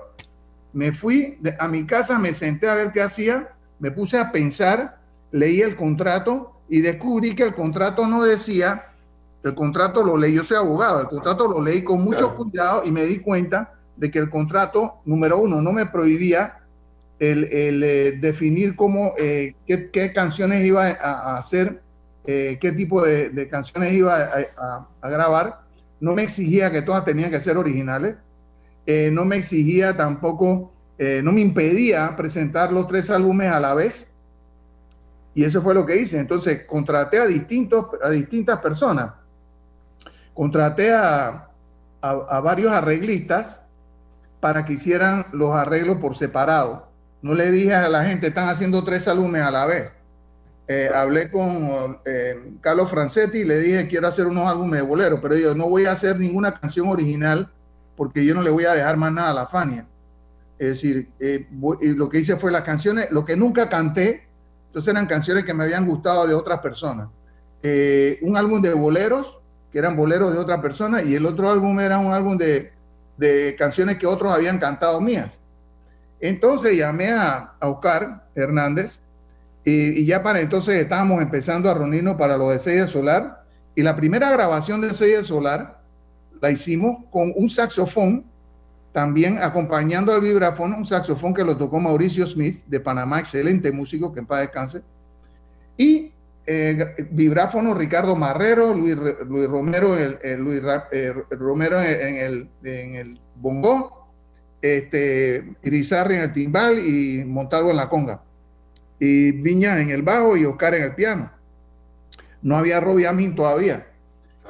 Me fui a mi casa, me senté a ver qué hacía, me puse a pensar, leí el contrato y descubrí que el contrato no decía, el contrato lo leí, yo soy abogado, el contrato lo leí con mucho cuidado y me di cuenta de que el contrato, número uno, no me prohibía el, eh, definir cómo, eh, qué, canciones iba a hacer eh, qué tipo de, canciones iba a, grabar. No me exigía que todas tenían que ser originales. Eh, no me exigía tampoco, eh, no me impedía presentar los tres álbumes a la vez. Y eso fue lo que hice. Entonces, contraté a, distintos, a distintas personas. Contraté a, a varios arreglistas para que hicieran los arreglos por separado. No le dije a la gente, están haciendo tres álbumes a la vez eh, hablé con eh, Carlos Francetti y le dije, quiero hacer unos álbumes de bolero, pero yo no voy a hacer ninguna canción original porque yo no le voy a dejar más nada a la Fania. Es decir, eh, lo que hice fue las canciones, lo que nunca canté, entonces eran canciones que me habían gustado de otras personas. un álbum de boleros, que eran boleros de otra persona, y el otro álbum era un álbum de, de canciones que otros habían cantado mías. Entonces llamé a, a Oscar Hernández, y, ya para entonces estábamos empezando a reunirnos para lo de Sella Solar. Y la primera grabación de Sella Solar la hicimos con un saxofón, también acompañando al vibráfono, un saxofón que lo tocó Mauricio Smith de Panamá, excelente músico, que en paz descanse. Y eh, vibráfono Ricardo Marrero, Luis, Luis Romero, el, Luis eh, Romero en el, en el bongo, este, Irizarri en el timbal y Montalvo en la conga y Viña en el bajo y Oscar en el piano. No había Robbie Amin todavía.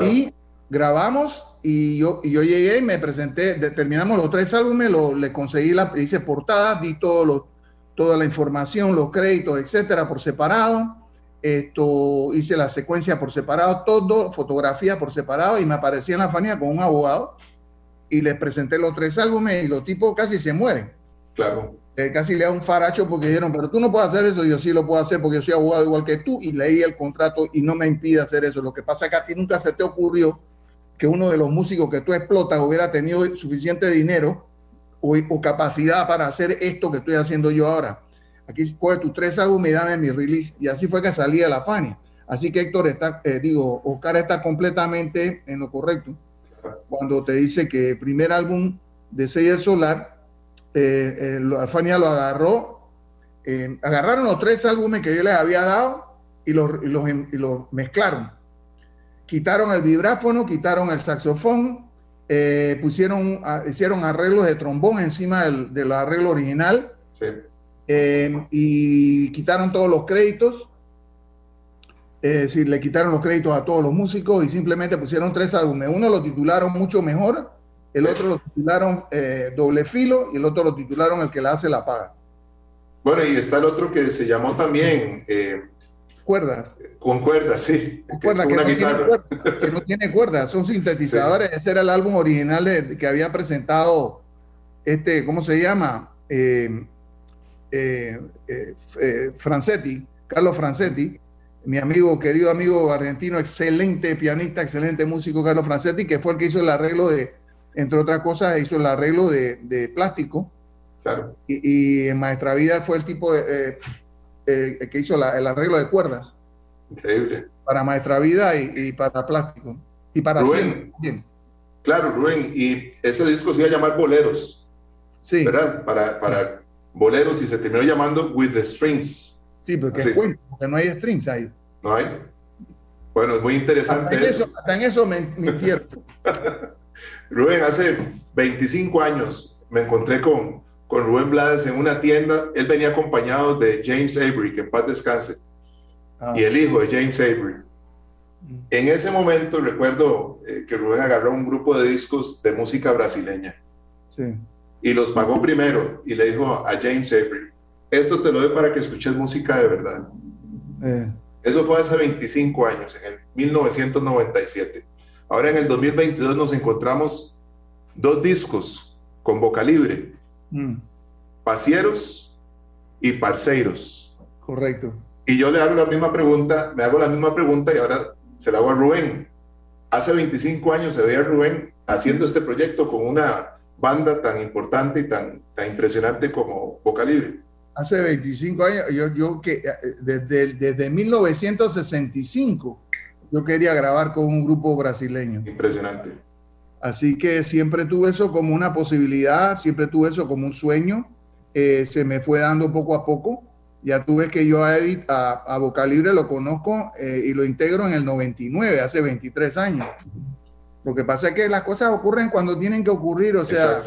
Y grabamos y yo, y yo llegué y me presenté, terminamos los tres álbumes, lo, le conseguí la, hice portada, di todo toda la información, los créditos, etcétera, por separado. Esto hice la secuencia por separado, todo, fotografía por separado y me aparecí en la fanía con un abogado y les presenté los tres álbumes y los tipos casi se mueren. Claro. Casi le da un faracho porque dijeron, pero tú no puedes hacer eso, yo sí lo puedo hacer porque yo soy abogado igual que tú y leí el contrato y no me impide hacer eso. Lo que pasa es que a ti nunca se te ocurrió que uno de los músicos que tú explotas hubiera tenido suficiente dinero o, capacidad para hacer esto que estoy haciendo yo ahora. Aquí coge tus tres álbumes y dame mi release. Y así fue que salí de la Fania. Así que Héctor está, eh, digo, Oscar está completamente en lo correcto cuando te dice que primer álbum de Seiya Solar eh, eh Alfania lo agarró, eh, agarraron los tres álbumes que yo les había dado y los, y los, mezclaron. Quitaron el vibráfono, quitaron el saxofón, eh, pusieron, hicieron arreglos de trombón encima del, del arreglo original y quitaron todos los créditos. Es decir, le quitaron los créditos a todos los músicos y simplemente pusieron tres álbumes. Uno lo titularon mucho mejor el otro lo titularon eh, Doble Filo y el otro lo titularon El que la hace la paga. Bueno, y está el otro que se llamó también... Eh, cuerdas. Con cuerdas, sí. Con cuerdas, que, no que, no tiene cuerdas, son sintetizadores. Ese era el álbum original que había presentado este, ¿cómo se llama? Eh, Francetti, Carlos Francetti, mi amigo, querido amigo argentino, excelente pianista, excelente músico, Carlos Francetti, que fue el que hizo el arreglo de, entre otras cosas, hizo el arreglo de, plástico. Claro. Y, en Maestra Vida fue el tipo de, que hizo el arreglo de cuerdas. Increíble. Para Maestra Vida y, para plástico. Y para Rubén. Claro, Rubén. Y ese disco se iba a llamar Boleros. Sí. ¿Verdad? Para, para boleros y se terminó llamando With the Strings. Sí, porque, es porque no hay strings ahí. No hay. Bueno, es muy interesante hasta eso. Hasta en eso me, (laughs) Rubén, hace 25 años me encontré con, con Rubén Blades en una tienda. Él venía acompañado de James Avery, que en paz descanse, ah. y el hijo de James Avery. Mm. En ese momento recuerdo eh, que Rubén agarró un grupo de discos de música brasileña. Sí y los pagó primero y le dijo a James Avery, esto te lo doy para que escuches música de verdad. Eh. Eso fue hace 25 años, en el 1997. Ahora en el 2022 nos encontramos dos discos con boca libre. Mm. Pasieros y Parceiros. Correcto. Y yo le hago la misma pregunta, me hago la misma pregunta y ahora se la hago a Rubén. Hace 25 años se veía Rubén haciendo este proyecto con una banda tan importante y tan, tan impresionante como Boca Libre. Hace 25 años, yo, yo que eh, desde, desde 1965 yo quería grabar con un grupo brasileño. Impresionante. Así que siempre tuve eso como una posibilidad, siempre tuve eso como un sueño. Eh, se me fue dando poco a poco. Ya tuve que yo a, Edith, a, a Boca Libre lo conozco eh, y lo integro en el 99, hace 23 años. Lo que pasa es que las cosas ocurren cuando tienen que ocurrir, o sea,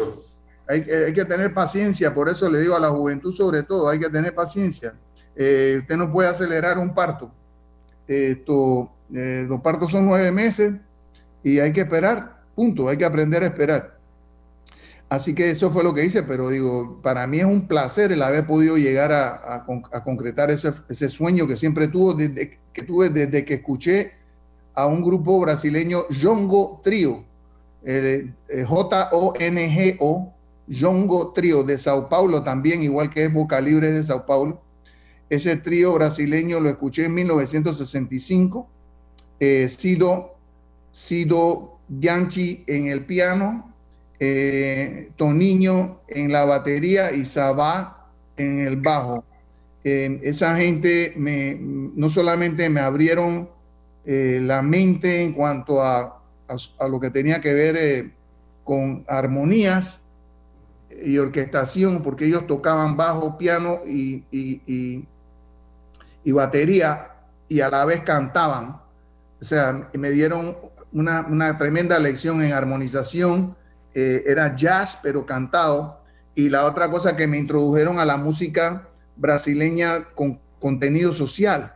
hay, que tener paciencia, por eso le digo a la juventud sobre todo, hay que tener paciencia. Eh, usted no puede acelerar un parto. Esto, eh, los partos son nueve meses y hay que esperar, punto, hay que aprender a esperar. Así que eso fue lo que hice, pero digo, para mí es un placer el haber podido llegar a, concretar ese, sueño que siempre tuvo, desde, que tuve desde que escuché a un grupo brasileño, Jongo Trio, eh, J-O-N-G-O, Jongo Trio de Sao Paulo también, igual que es Boca Libre de Sao Paulo. Ese trío brasileño lo escuché en 1965. Eh, Sido, Sido Gianchi en el piano, eh, Toniño en la batería y Sabá en el bajo. Eh, esa gente me, no solamente me abrieron la mente en cuanto a, a, lo que tenía que ver con armonías y orquestación, porque ellos tocaban bajo, piano y, y, y, batería y a la vez cantaban. O sea, me dieron una, una tremenda lección en armonización. Eh, era jazz, pero cantado. Y la otra cosa que me introdujeron a la música brasileña con contenido social.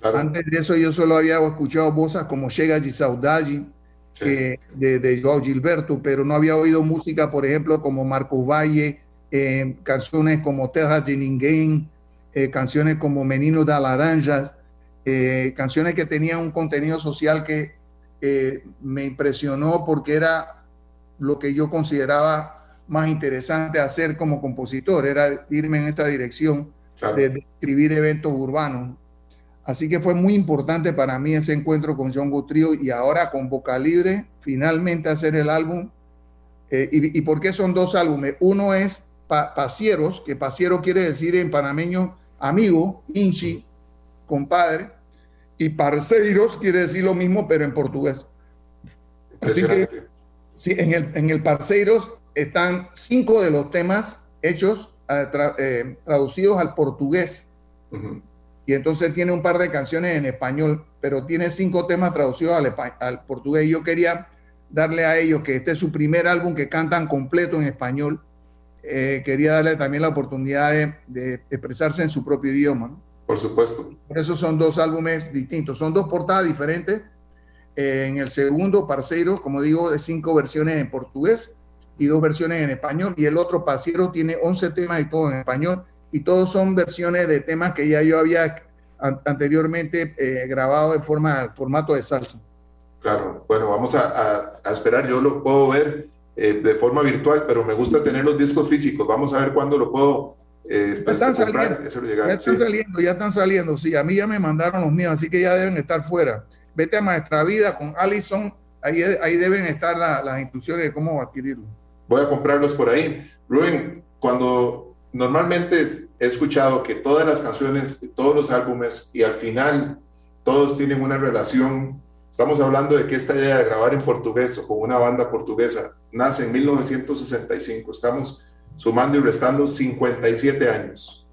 Antes de eso yo solo había escuchado voces como Chega de Saudade de, de Joao Gilberto, pero no había oído música, por ejemplo, como Marcos Valle, eh, canciones como Terra de Ninguém, eh, canciones como Menino de Laranjas, eh, canciones que tenían un contenido social que me impresionó porque era lo que yo consideraba más interesante hacer como compositor, era irme en esta dirección de escribir eventos urbanos. Así que fue muy importante para mí ese encuentro con John Trio y ahora con Boca Libre, finalmente hacer el álbum. Eh, y, por qué son dos álbumes? Uno es Pasieros, que Pasiero quiere decir en panameño amigo, inchi, compadre, y Parceiros quiere decir lo mismo, pero en portugués. Así que sí, en el, en el Parceiros están cinco de los temas hechos, eh, eh, traducidos al portugués y entonces tiene un par de canciones en español, pero tiene cinco temas traducidos al, portugués. Yo quería darle a ellos que este es su primer álbum que cantan completo en español. Eh, quería darle también la oportunidad de, expresarse en su propio idioma. Por supuesto. Por eso son dos álbumes distintos, son dos portadas diferentes. Eh, en el segundo, Parceiros, como digo, de cinco versiones en portugués y dos versiones en español. Y el otro, Parceiros, tiene 11 temas y todo en español y todos son versiones de temas que ya yo había anteriormente eh, grabado en forma, formato de salsa. Claro, bueno, vamos a, esperar, yo lo puedo ver eh, de forma virtual, pero me gusta tener los discos físicos, vamos a ver cuándo lo puedo eh, ya están, saliendo, ya están saliendo, ya están saliendo, sí, a mí ya me mandaron los míos, así que ya deben estar fuera. Vete a Maestra Vida con Allison, ahí, ahí deben estar las instrucciones de cómo adquirirlo. Voy a comprarlos por ahí. Rubén, cuando normalmente he escuchado que todas las canciones, todos los álbumes y al final todos tienen una relación. Estamos hablando de que esta idea de grabar en portugués o con una banda portuguesa nace en 1965. Estamos sumando y restando 57 años.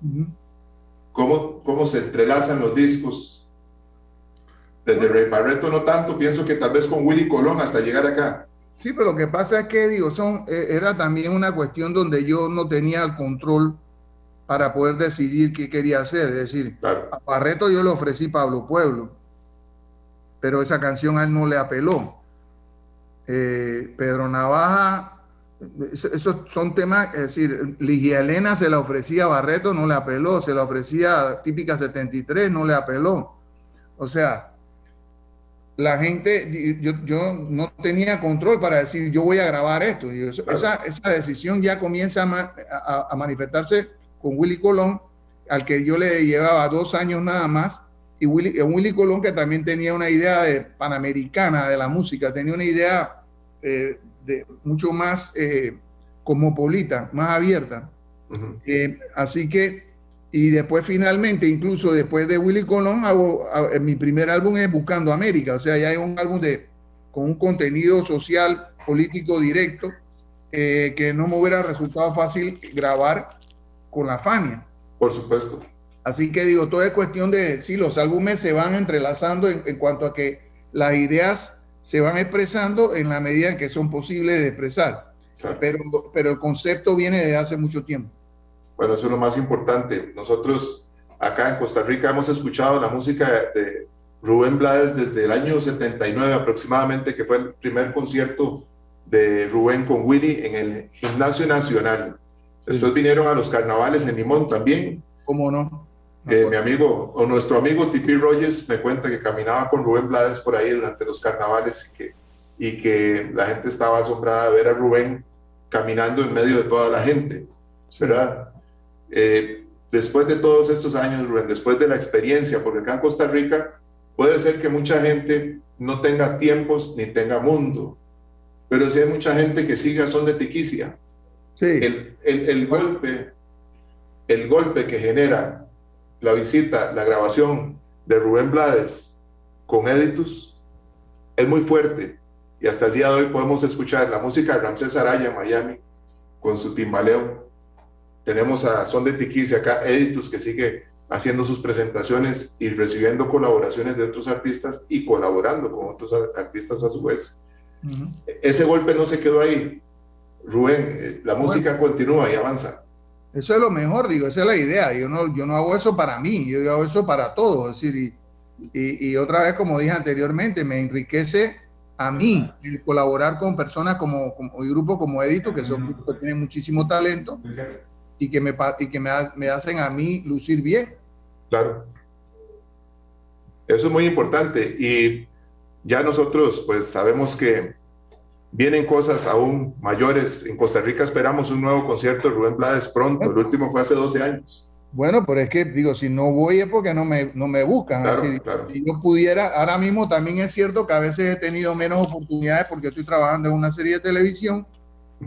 ¿Cómo, ¿Cómo se entrelazan los discos? Desde Ray Barreto no tanto, pienso que tal vez con Willy Colón hasta llegar acá. Sí, pero lo que pasa es que, digo, son, eh, era también una cuestión donde yo no tenía el control para poder decidir qué quería hacer. Es decir, a Barreto yo le ofrecí Pablo Pueblo, pero esa canción a él no le apeló. Eh, Pedro Navaja, esos son temas, es decir, Ligia Elena se la ofrecía a Barreto, no le apeló, se la ofrecía a Típica 73, no le apeló. O sea, la gente, yo, yo, no tenía control para decir, yo voy a grabar esto. esa, esa, decisión ya comienza a, a, manifestarse con Willy Colón, al que yo le llevaba dos años nada más, y Willy, eh, Willy Colón que también tenía una idea de, panamericana de la música, tenía una idea eh, de mucho más eh, cosmopolita, más abierta. así que y después finalmente, incluso después de Willy Colón, hago, mi primer álbum es Buscando América. O sea, ya hay un álbum de, con un contenido social, político directo, eh, que no me hubiera resultado fácil grabar con la Fania. Por supuesto. Así que digo, todo es cuestión de, sí, los álbumes se van entrelazando en, cuanto a que las ideas se van expresando en la medida en que son posibles de expresar. Pero, pero el concepto viene de hace mucho tiempo. Bueno, eso es lo más importante. Nosotros acá en Costa Rica hemos escuchado la música de Rubén Blades desde el año 79 aproximadamente, que fue el primer concierto de Rubén con Willy en el Gimnasio Nacional. Después vinieron a los carnavales en Limón también. ¿Cómo no? Que mi amigo, o nuestro amigo Tipi Rogers me cuenta que caminaba con Rubén Blades por ahí durante los carnavales y que, y que la gente estaba asombrada de ver a Rubén caminando en medio de toda la gente, ¿verdad? Eh, después de todos estos años, Rubén, después de la experiencia, porque acá en Costa Rica puede ser que mucha gente no tenga tiempos ni tenga mundo, pero si hay mucha gente que siga son de tiquicia. Sí. El, el, el golpe, el golpe que genera la visita, la grabación de Rubén Blades con Editus es muy fuerte. Y hasta el día de hoy podemos escuchar la música de Ramsés Araya en Miami con su timbaleo tenemos a Son de Tiquis acá Editus que sigue haciendo sus presentaciones y recibiendo colaboraciones de otros artistas y colaborando con otros artistas a su vez. Ese golpe no se quedó ahí. Rubén, eh, la música continúa y avanza. Eso es lo mejor, digo, esa es la idea. Yo no, yo no hago eso para mí, yo hago eso para todos. Es decir, y, y, otra vez, como dije anteriormente, me enriquece a mí el colaborar con personas como, como grupos como Edito, que son grupos que tienen muchísimo talento y que me, y que me, me hacen a mí lucir bien. Claro. Eso es muy importante y ya nosotros pues sabemos que vienen cosas aún mayores. En Costa Rica esperamos un nuevo concierto de Rubén Blades pronto. El último fue hace 12 años. Bueno, pero es que digo, si no voy es porque no me, no me buscan. Si yo pudiera, ahora mismo también es cierto que a veces he tenido menos oportunidades porque estoy trabajando en una serie de televisión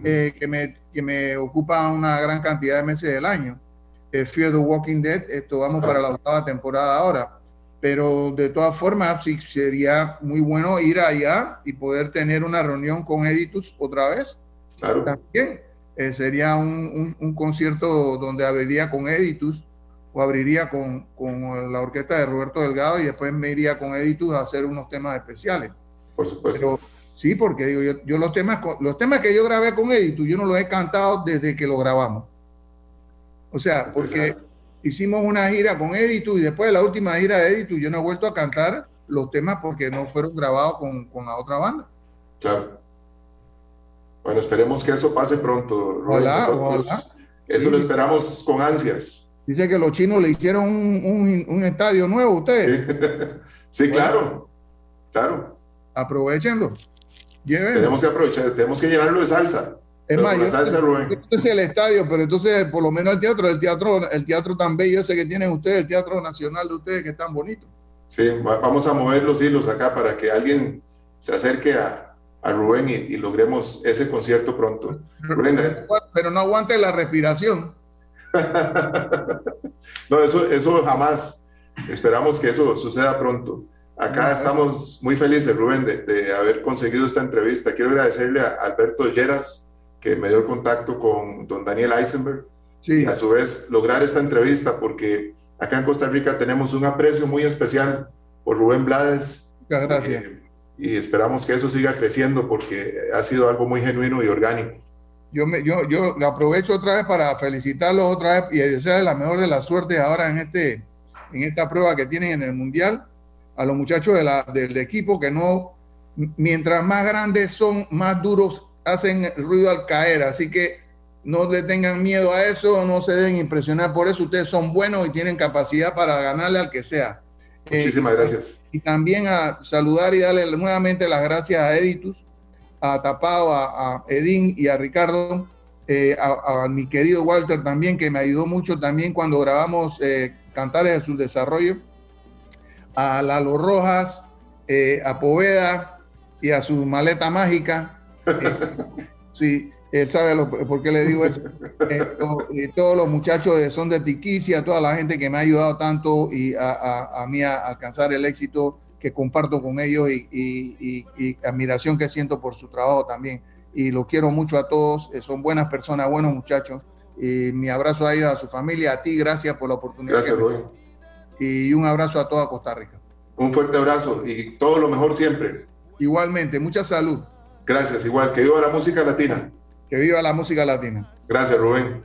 eh, que, me, que me ocupa una gran cantidad de meses del año. Eh, Fear the Walking Dead, esto vamos para la octava temporada ahora. Pero de todas formas, sí sería muy bueno ir allá y poder tener una reunión con Editus otra vez. Claro. También eh, sería un, un, concierto donde abriría con Editus o abriría con, con, la orquesta de Roberto Delgado y después me iría con Editus a hacer unos temas especiales. Por supuesto. Sí, porque digo, yo, yo, los temas los temas que yo grabé con Editus, yo no los he cantado desde que lo grabamos. O sea, porque hicimos una gira con Editus y después de la última gira de Editus yo no he vuelto a cantar los temas porque no fueron grabados con, con la otra banda. Claro. Bueno, esperemos que eso pase pronto. Hola, hola. Eso lo esperamos con ansias. Dice que los chinos le hicieron un, estadio nuevo a ustedes. Sí, (laughs) claro, claro. Aprovechenlo. Tenemos que aprovechar, tenemos que llenarlo de salsa. Es más, yo, salsa, Rubén. el estadio, pero entonces por lo menos el teatro, el teatro, el teatro tan bello ese que tienen ustedes, el teatro nacional de ustedes que es tan bonito. Sí, vamos a mover los hilos acá para que alguien se acerque a, a Rubén y, logremos ese concierto pronto. pero no aguante la respiración. (laughs) no, eso, eso jamás. Esperamos que eso suceda pronto. Acá estamos muy felices, Rubén, de, haber conseguido esta entrevista. Quiero agradecerle a Alberto Lleras, que me dio el contacto con don Daniel Eisenberg, sí. y a su vez lograr esta entrevista, porque acá en Costa Rica tenemos un aprecio muy especial por Rubén Blades. Muchas gracias. Eh, y esperamos que eso siga creciendo porque ha sido algo muy genuino y orgánico yo, me, yo, yo aprovecho otra vez para felicitarlos otra vez y desearles la mejor de las suertes ahora en, este, en esta prueba que tienen en el Mundial. A los muchachos de la, del equipo que no, mientras más grandes son, más duros hacen ruido al caer. Así que no le tengan miedo a eso, no se deben impresionar por eso. Ustedes son buenos y tienen capacidad para ganarle al que sea. Muchísimas eh, gracias. Y también a saludar y darle nuevamente las gracias a Editus a Tapao, a, Edín y a Ricardo, eh, a, mi querido Walter también, que me ayudó mucho también cuando grabamos eh, Cantares de su Desarrollo, a Lalo Rojas, eh, a Poveda y a su maleta mágica. (laughs) sí, él sabe por qué le digo eso. y todos los muchachos de Son de Tiquicia, toda la gente que me ha ayudado tanto y a, a mí a alcanzar el éxito que comparto con ellos y, admiración que siento por su trabajo también. Y lo quiero mucho a todos, eh, son buenas personas, buenos muchachos. Y mi abrazo a ellos, a su familia, a ti, gracias por la oportunidad. Gracias, Rubén. Y un abrazo a toda Costa Rica. Un fuerte abrazo y todo lo mejor siempre. Igualmente, mucha salud. Gracias, igual. Que viva la música latina. Que viva la música latina. Gracias, Rubén.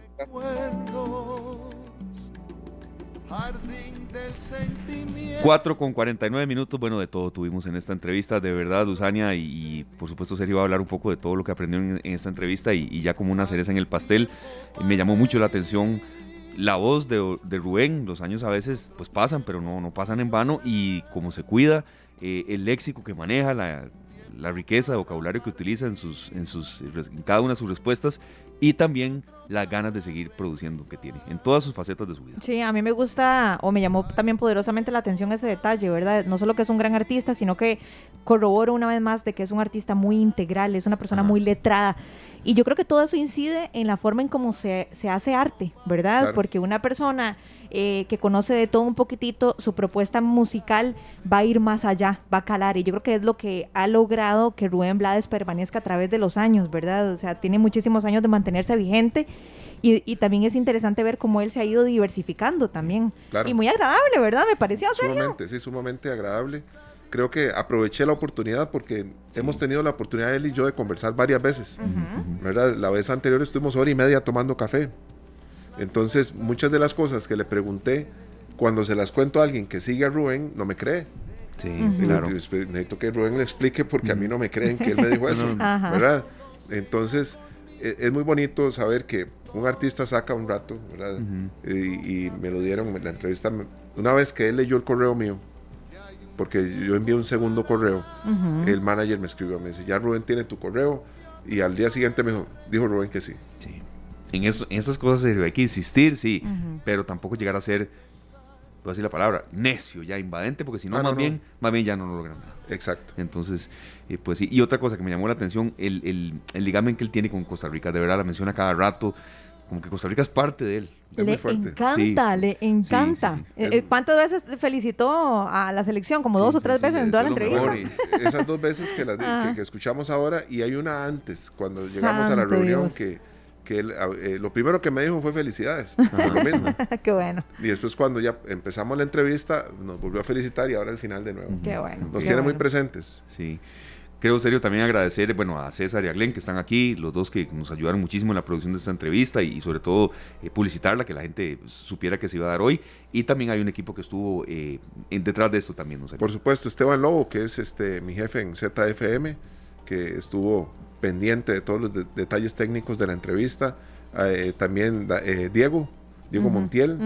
4 con 49 minutos, bueno, de todo tuvimos en esta entrevista, de verdad, Luzania, y, por supuesto Sergio va a hablar un poco de todo lo que aprendió en, esta entrevista y, ya como una cereza en el pastel, me llamó mucho la atención la voz de, Rubén, los años a veces pues pasan, pero no, no pasan en vano, y cómo se cuida, eh, el léxico que maneja, la, la riqueza de vocabulario que utiliza en, sus, en, sus, en cada una de sus respuestas y también las ganas de seguir produciendo que tiene en todas sus facetas de su vida. Sí, a mí me gusta o me llamó también poderosamente la atención ese detalle, ¿verdad? No solo que es un gran artista, sino que corroboro una vez más de que es un artista muy integral, es una persona muy letrada. Y yo creo que todo eso incide en la forma en cómo se, se hace arte, ¿verdad? Porque una persona eh, que conoce de todo un poquitito, su propuesta musical va a ir más allá, va a calar. Y yo creo que es lo que ha logrado que Rubén Blades permanezca a través de los años, ¿verdad? O sea, tiene muchísimos años de mantenerse vigente. Y, y, también es interesante ver cómo él se ha ido diversificando también. Y muy agradable, ¿verdad? Me pareció Sumamente, sí, sumamente agradable creo que aproveché la oportunidad porque hemos tenido la oportunidad él y yo de conversar varias veces. ¿verdad? La vez anterior estuvimos hora y media tomando café. Entonces, muchas de las cosas que le pregunté, cuando se las cuento a alguien que sigue a Rubén, no me cree. Sí, claro. Necesito que Rubén le explique porque a mí no me creen que él me dijo (laughs) eso. ¿verdad? Entonces, e, es muy bonito saber que un artista saca un rato, ¿verdad? y, y, me lo dieron en la entrevista. Una vez que él leyó el correo mío, porque yo envié un segundo correo, el manager me escribió, me dice, ya Rubén tiene tu correo, y al día siguiente me dijo, dijo Rubén que sí. Sí. En, eso, en esas cosas hay que insistir, sí, pero tampoco llegar a ser, puedo decir la palabra, necio, ya invadente, porque si no, ah, más, Bien, más bien ya no lo logran nada. Exacto. Entonces, eh, pues sí. Y otra cosa que me llamó la atención, el, el, el ligamen que él tiene con Costa Rica, de verdad la menciona cada rato, como que Costa Rica es parte de él. le encanta, le encanta. Eh, eh, ¿Cuántas veces felicitó a la selección? Como dos o tres veces en toda la entrevista. (laughs) Esas dos veces que, ah. que, escuchamos ahora y hay una antes, cuando llegamos a la reunión, que, que eh, lo primero que me dijo fue felicidades. lo mismo. (laughs) Qué bueno. Y después cuando ya empezamos la entrevista, nos volvió a felicitar y ahora el final de nuevo. Qué bueno. Nos tiene muy presentes. Sí. Quiero serio también agradecer bueno, a César y a Glenn que están aquí, los dos que nos ayudaron muchísimo en la producción de esta entrevista y, sobre todo eh, publicitarla, que la gente supiera que se iba a dar hoy. Y también hay un equipo que estuvo eh, detrás de esto también. Por supuesto, Esteban Lobo, que es este mi jefe en ZFM, que estuvo pendiente de todos los detalles técnicos de la entrevista. Eh, también Diego, Diego Montiel,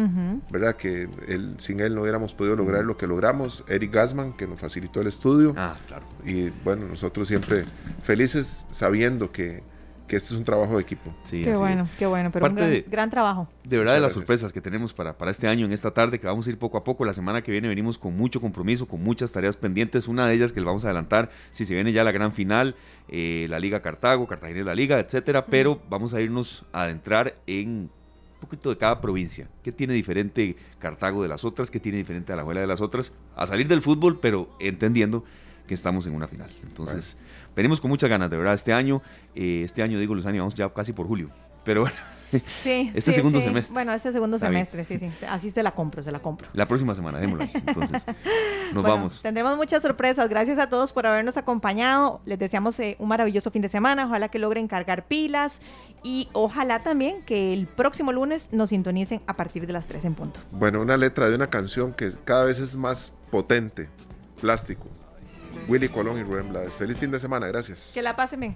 ¿verdad? Que él, sin él no hubiéramos podido lograr lo que logramos. Eric Gassman, que nos facilitó el estudio. Ah, claro. Y bueno, nosotros siempre felices sabiendo que que este es un trabajo de equipo. Sí, qué bueno, qué bueno, pero un gran, gran, trabajo. De verdad, de las sorpresas que tenemos para, para este año, en esta tarde, que vamos a ir poco a poco. La semana que viene venimos con mucho compromiso, con muchas tareas pendientes. Una de ellas que les vamos a adelantar, si se viene ya la gran final, eh, la Liga Cartago, Cartagena la Liga, etcétera. Pero vamos a irnos a adentrar en poquito de cada provincia. ¿Qué tiene diferente Cartago de las otras? ¿Qué tiene diferente a la abuela de las otras? A salir del fútbol, pero entendiendo que estamos en una final. Entonces, venimos con muchas ganas, de verdad, este año. Eh, este año, digo, Luzani, vamos ya casi por julio. Pero bueno, (laughs) sí, este segundo semestre. Bueno, este segundo semestre, sí, sí. Así se la compro, se la compro. La próxima semana, démosla. (laughs) Entonces, nos vamos. Tendremos muchas sorpresas. Gracias a todos por habernos acompañado. Les deseamos eh, un maravilloso fin de semana. Ojalá que logren cargar pilas y ojalá también que el próximo lunes nos sintonicen a partir de las 3 en punto. Bueno, una letra de una canción que cada vez es más potente, plástico. Willy Colón y Rubén Blades. Feliz fin de semana, gracias. Que la pasen bien.